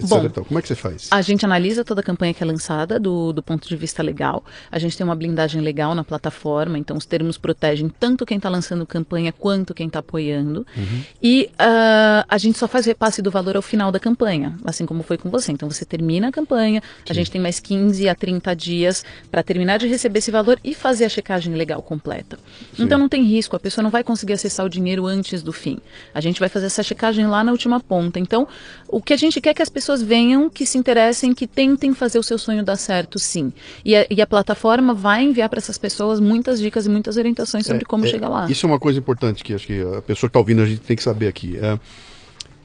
Bom, então, como é que você faz? A gente analisa toda a campanha que é lançada do, do ponto de vista legal. A gente tem uma blindagem legal na plataforma, então os termos protegem tanto quem está lançando campanha quanto quem está apoiando. Uhum. E uh, a gente só faz repasse do valor ao final da campanha, assim como foi com você. Então você termina a campanha, Sim. a gente tem mais 15 a 30 dias para terminar de receber esse valor e fazer a checagem legal completa. Sim. Então não tem risco, a pessoa não vai conseguir acessar o dinheiro antes do fim. A gente vai fazer essa checagem lá na última ponta. Então, o que a gente quer que as pessoas venham, que se interessem, que tentem fazer o seu sonho dar certo, sim. E a, e a plataforma vai enviar para essas pessoas muitas dicas e muitas orientações sobre é, como é, chegar lá. Isso é uma coisa importante que acho que a pessoa que está ouvindo a gente tem que saber aqui. É,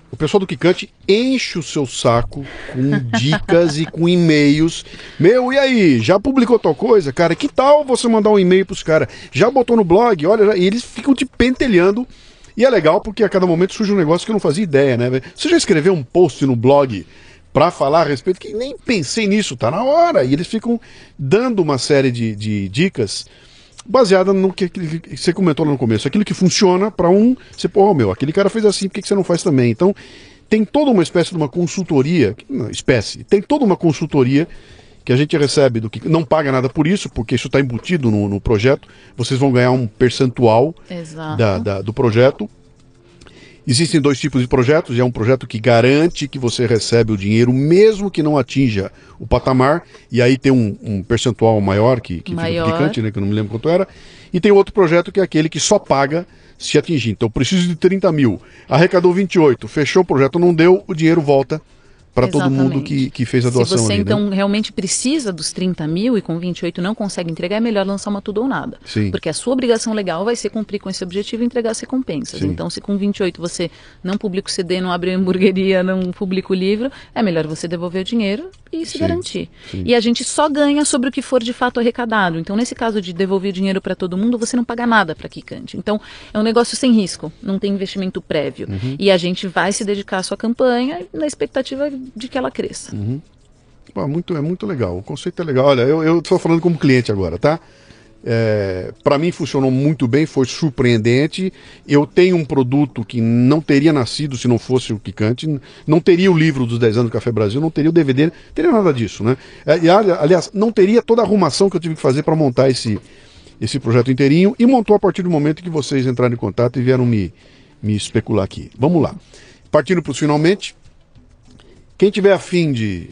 o pessoal do Kikante enche o seu saco com dicas e com e-mails. Meu, e aí? Já publicou tal coisa? Cara, que tal você mandar um e-mail para os caras? Já botou no blog? Olha, e eles ficam te pentelhando e é legal porque a cada momento surge um negócio que eu não fazia ideia, né? Você já escreveu um post no blog para falar a respeito que nem pensei nisso, tá na hora. E eles ficam dando uma série de, de dicas baseada no que, que, você comentou lá no começo. Aquilo que funciona para um, você, pô, oh, meu, aquele cara fez assim, por que, que você não faz também? Então, tem toda uma espécie de uma consultoria, não, espécie, tem toda uma consultoria que a gente recebe do que não paga nada por isso, porque isso está embutido no, no, projeto. Vocês vão ganhar um percentual da, da, do projeto. Existem dois tipos de projetos. É um projeto que garante que você recebe o dinheiro, mesmo que não atinja o patamar. E aí tem um, um percentual maior que, que maior. fica picante, né, que eu não me lembro quanto era. E tem outro projeto que é aquele que só paga se atingir. Então, eu preciso de 30 mil. Arrecadou 28, fechou o projeto, não deu, o dinheiro volta para todo mundo que, que fez a doação. Se você ali, então né? realmente precisa dos 30 mil e com 28 não consegue entregar, é melhor lançar uma tudo ou nada. Sim. Porque a sua obrigação legal vai ser cumprir com esse objetivo e entregar as recompensas. Sim. Então, se com 28 você não publica o CD, não abre a hamburgueria, não publica o livro, é melhor você devolver o dinheiro e se Sim. garantir. E a gente só ganha sobre o que for de fato arrecadado. Então, nesse caso de devolver dinheiro para todo mundo, você não paga nada para Kikante. Então, é um negócio sem risco, não tem investimento prévio. Uhum. E a gente vai se dedicar à sua campanha na expectativa de que ela cresça. Uhum. Muito, é muito legal. O conceito é legal. Olha, eu estou falando como cliente agora, tá? É, para mim funcionou muito bem, foi surpreendente. Eu tenho um produto que não teria nascido se não fosse o Picante, não teria o livro dos 10 anos do Café Brasil, não teria o DVD, não teria nada disso, né? É, e, aliás, não teria toda a arrumação que eu tive que fazer para montar esse, esse projeto inteirinho e montou a partir do momento que vocês entraram em contato e vieram me, me especular aqui. Vamos lá. Partindo para os finalmente, quem tiver afim de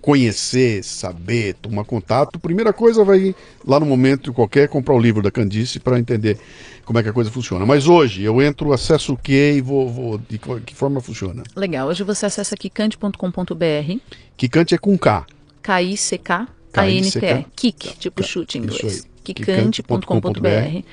conhecer, saber, tomar contato, primeira coisa vai lá no momento qualquer comprar o livro da Candice para entender como é que a coisa funciona. Mas hoje eu entro, acesso o que e vou, vou, de que forma funciona? Legal, hoje você acessa kikante.com.br. Kikante é com K. K-I-C-K A-N-T-E. Kik, tipo chute em inglês. kikante.com.br.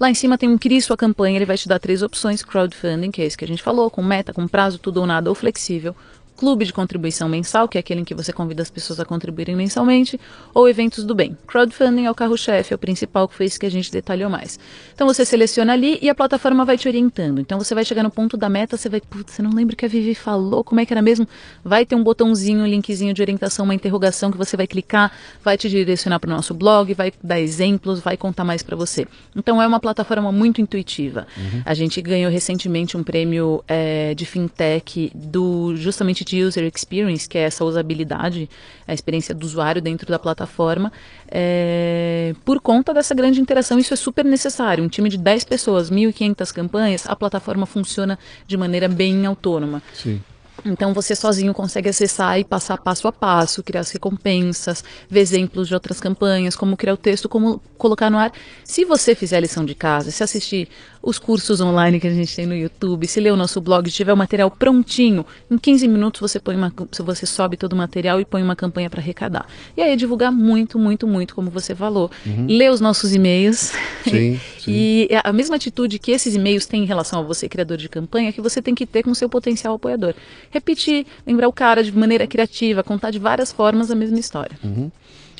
Lá em cima tem um Crie Sua Campanha, ele vai te dar três opções, crowdfunding, que é isso que a gente falou, com meta, com prazo, tudo ou nada, ou flexível clube de contribuição mensal, que é aquele em que você convida as pessoas a contribuírem mensalmente, ou eventos do bem. Crowdfunding é o carro-chefe, é o principal, que foi isso que a gente detalhou mais. Então você seleciona ali e a plataforma vai te orientando. Então você vai chegar no ponto da meta, você vai, putz, você não lembra o que a Vivi falou, como é que era mesmo? Vai ter um botãozinho, um linkzinho de orientação, uma interrogação que você vai clicar, vai te direcionar para o nosso blog, vai dar exemplos, vai contar mais para você. Então é uma plataforma muito intuitiva. Uhum. A gente ganhou recentemente um prêmio é, de fintech do justamente de user experience, que é essa usabilidade, a experiência do usuário dentro da plataforma, é, por conta dessa grande interação. Isso é super necessário. Um time de 10 pessoas, 1.500 campanhas, a plataforma funciona de maneira bem autônoma. Sim. Então você sozinho consegue acessar e passar passo a passo, criar as recompensas, ver exemplos de outras campanhas, como criar o texto, como colocar no ar. Se você fizer a lição de casa, se assistir os cursos online que a gente tem no YouTube, se ler o nosso blog, tiver o material prontinho, em 15 minutos você põe uma, você sobe todo o material e põe uma campanha para arrecadar. E aí é divulgar muito, muito, muito, como você falou. Uhum. Ler os nossos e-mails. Sim, sim. E a mesma atitude que esses e-mails têm em relação a você, criador de campanha, que você tem que ter com o seu potencial apoiador. Repetir, lembrar o cara de maneira criativa, contar de várias formas a mesma história. Uhum.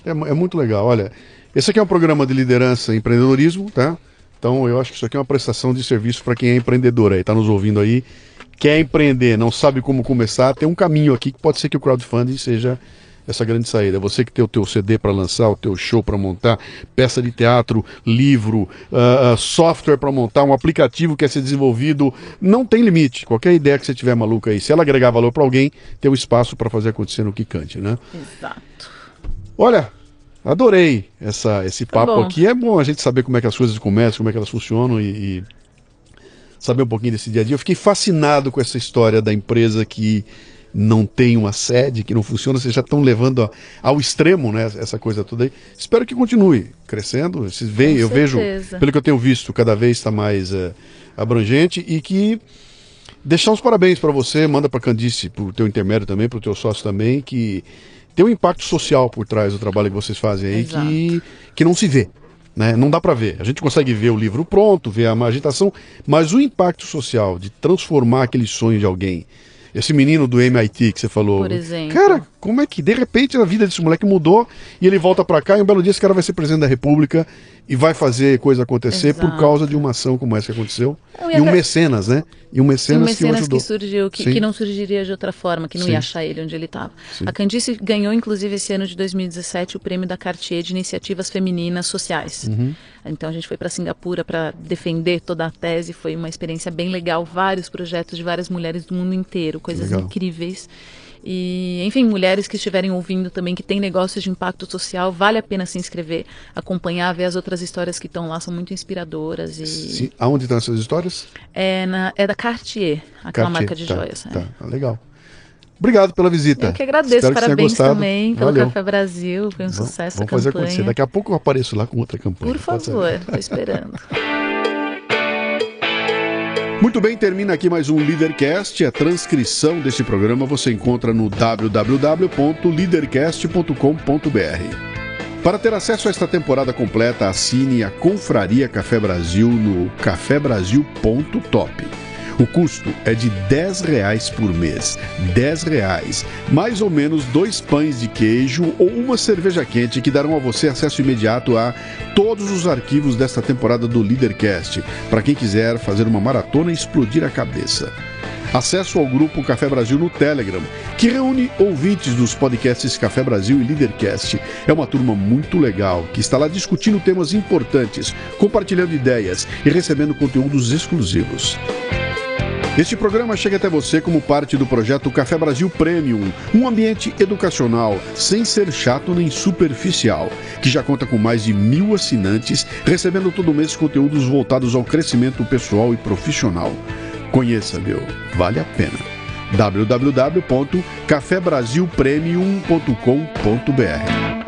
É, é muito legal. Olha, esse aqui é um programa de liderança e empreendedorismo, tá? Então eu acho que isso aqui é uma prestação de serviço para quem é empreendedor aí, está nos ouvindo aí, quer empreender, não sabe como começar, tem um caminho aqui que pode ser que o crowdfunding seja essa grande saída. Você que tem o teu CD para lançar, o teu show para montar, peça de teatro, livro, uh, software para montar, um aplicativo que quer ser desenvolvido, não tem limite. Qualquer ideia que você tiver maluca aí, se ela agregar valor para alguém, tem o um espaço para fazer acontecer no que cante, né? Exato. Olha, Adorei essa, esse papo aqui. É bom a gente saber como é que as coisas começam, como é que elas funcionam e, e, saber um pouquinho desse dia a dia. Eu fiquei fascinado com essa história da empresa que não tem uma sede, que não funciona. Vocês já estão levando ao extremo né, essa coisa toda aí. Espero que continue crescendo. Vocês veem, eu vejo, pelo que eu tenho visto, cada vez está mais é, abrangente e que deixar os parabéns para você, manda para Candice, para o teu intermédio também, para o teu sócio também, que tem um impacto social por trás do trabalho que vocês fazem aí que, que não se vê. Né? Não dá para ver. A gente consegue ver o livro pronto, ver a agitação, mas o impacto social de transformar aquele sonho de alguém. Esse menino do MIT que você falou. Por exemplo. Cara, como é que de repente a vida desse moleque mudou e ele volta para cá e um belo dia esse cara vai ser presidente da República e vai fazer coisa acontecer Exato. por causa de uma ação como essa que aconteceu. e um mecenas, né? E um mecenas, um mecenas que, que surgiu, que, que, não surgiria de outra forma, que não Sim. ia achar ele onde ele estava. A Candice ganhou, inclusive, esse ano de 2017, o prêmio da Cartier de Iniciativas Femininas Sociais. Uhum. Então a gente foi para Singapura para defender toda a tese, foi uma experiência bem legal, vários projetos de várias mulheres do mundo inteiro, coisas legal. incríveis. E, enfim, mulheres que estiverem ouvindo também, que têm negócios de impacto social, vale a pena se inscrever, acompanhar, ver as outras histórias que estão lá, são muito inspiradoras. E... Sim. Aonde estão essas histórias? É, na, é da Cartier, aquela Cartier, marca de tá, joias. Tá, é. legal. Obrigado pela visita. Eu que agradeço, Espero parabéns que também pelo Valeu. Café Brasil, foi um vamos, sucesso vamos fazer acontecer. Daqui a pouco eu apareço lá com outra campanha. Por favor, estou esperando. Muito bem, termina aqui mais um Leadercast. A transcrição deste programa você encontra no www.leadercast.com.br. Para ter acesso a esta temporada completa, assine a Confraria Café Brasil no cafebrasil.top. O custo é de 10 reais por mês. 10 reais. Mais ou menos dois pães de queijo ou uma cerveja quente que darão a você acesso imediato a todos os arquivos desta temporada do Leadercast, para quem quiser fazer uma maratona e explodir a cabeça. Acesso ao grupo Café Brasil no Telegram, que reúne ouvintes dos podcasts Café Brasil e Leadercast. É uma turma muito legal que está lá discutindo temas importantes, compartilhando ideias e recebendo conteúdos exclusivos. Este programa chega até você como parte do projeto Café Brasil Premium, um ambiente educacional sem ser chato nem superficial, que já conta com mais de mil assinantes, recebendo todo mês conteúdos voltados ao crescimento pessoal e profissional. Conheça, meu, vale a pena www.cafebrasilpremium.com.br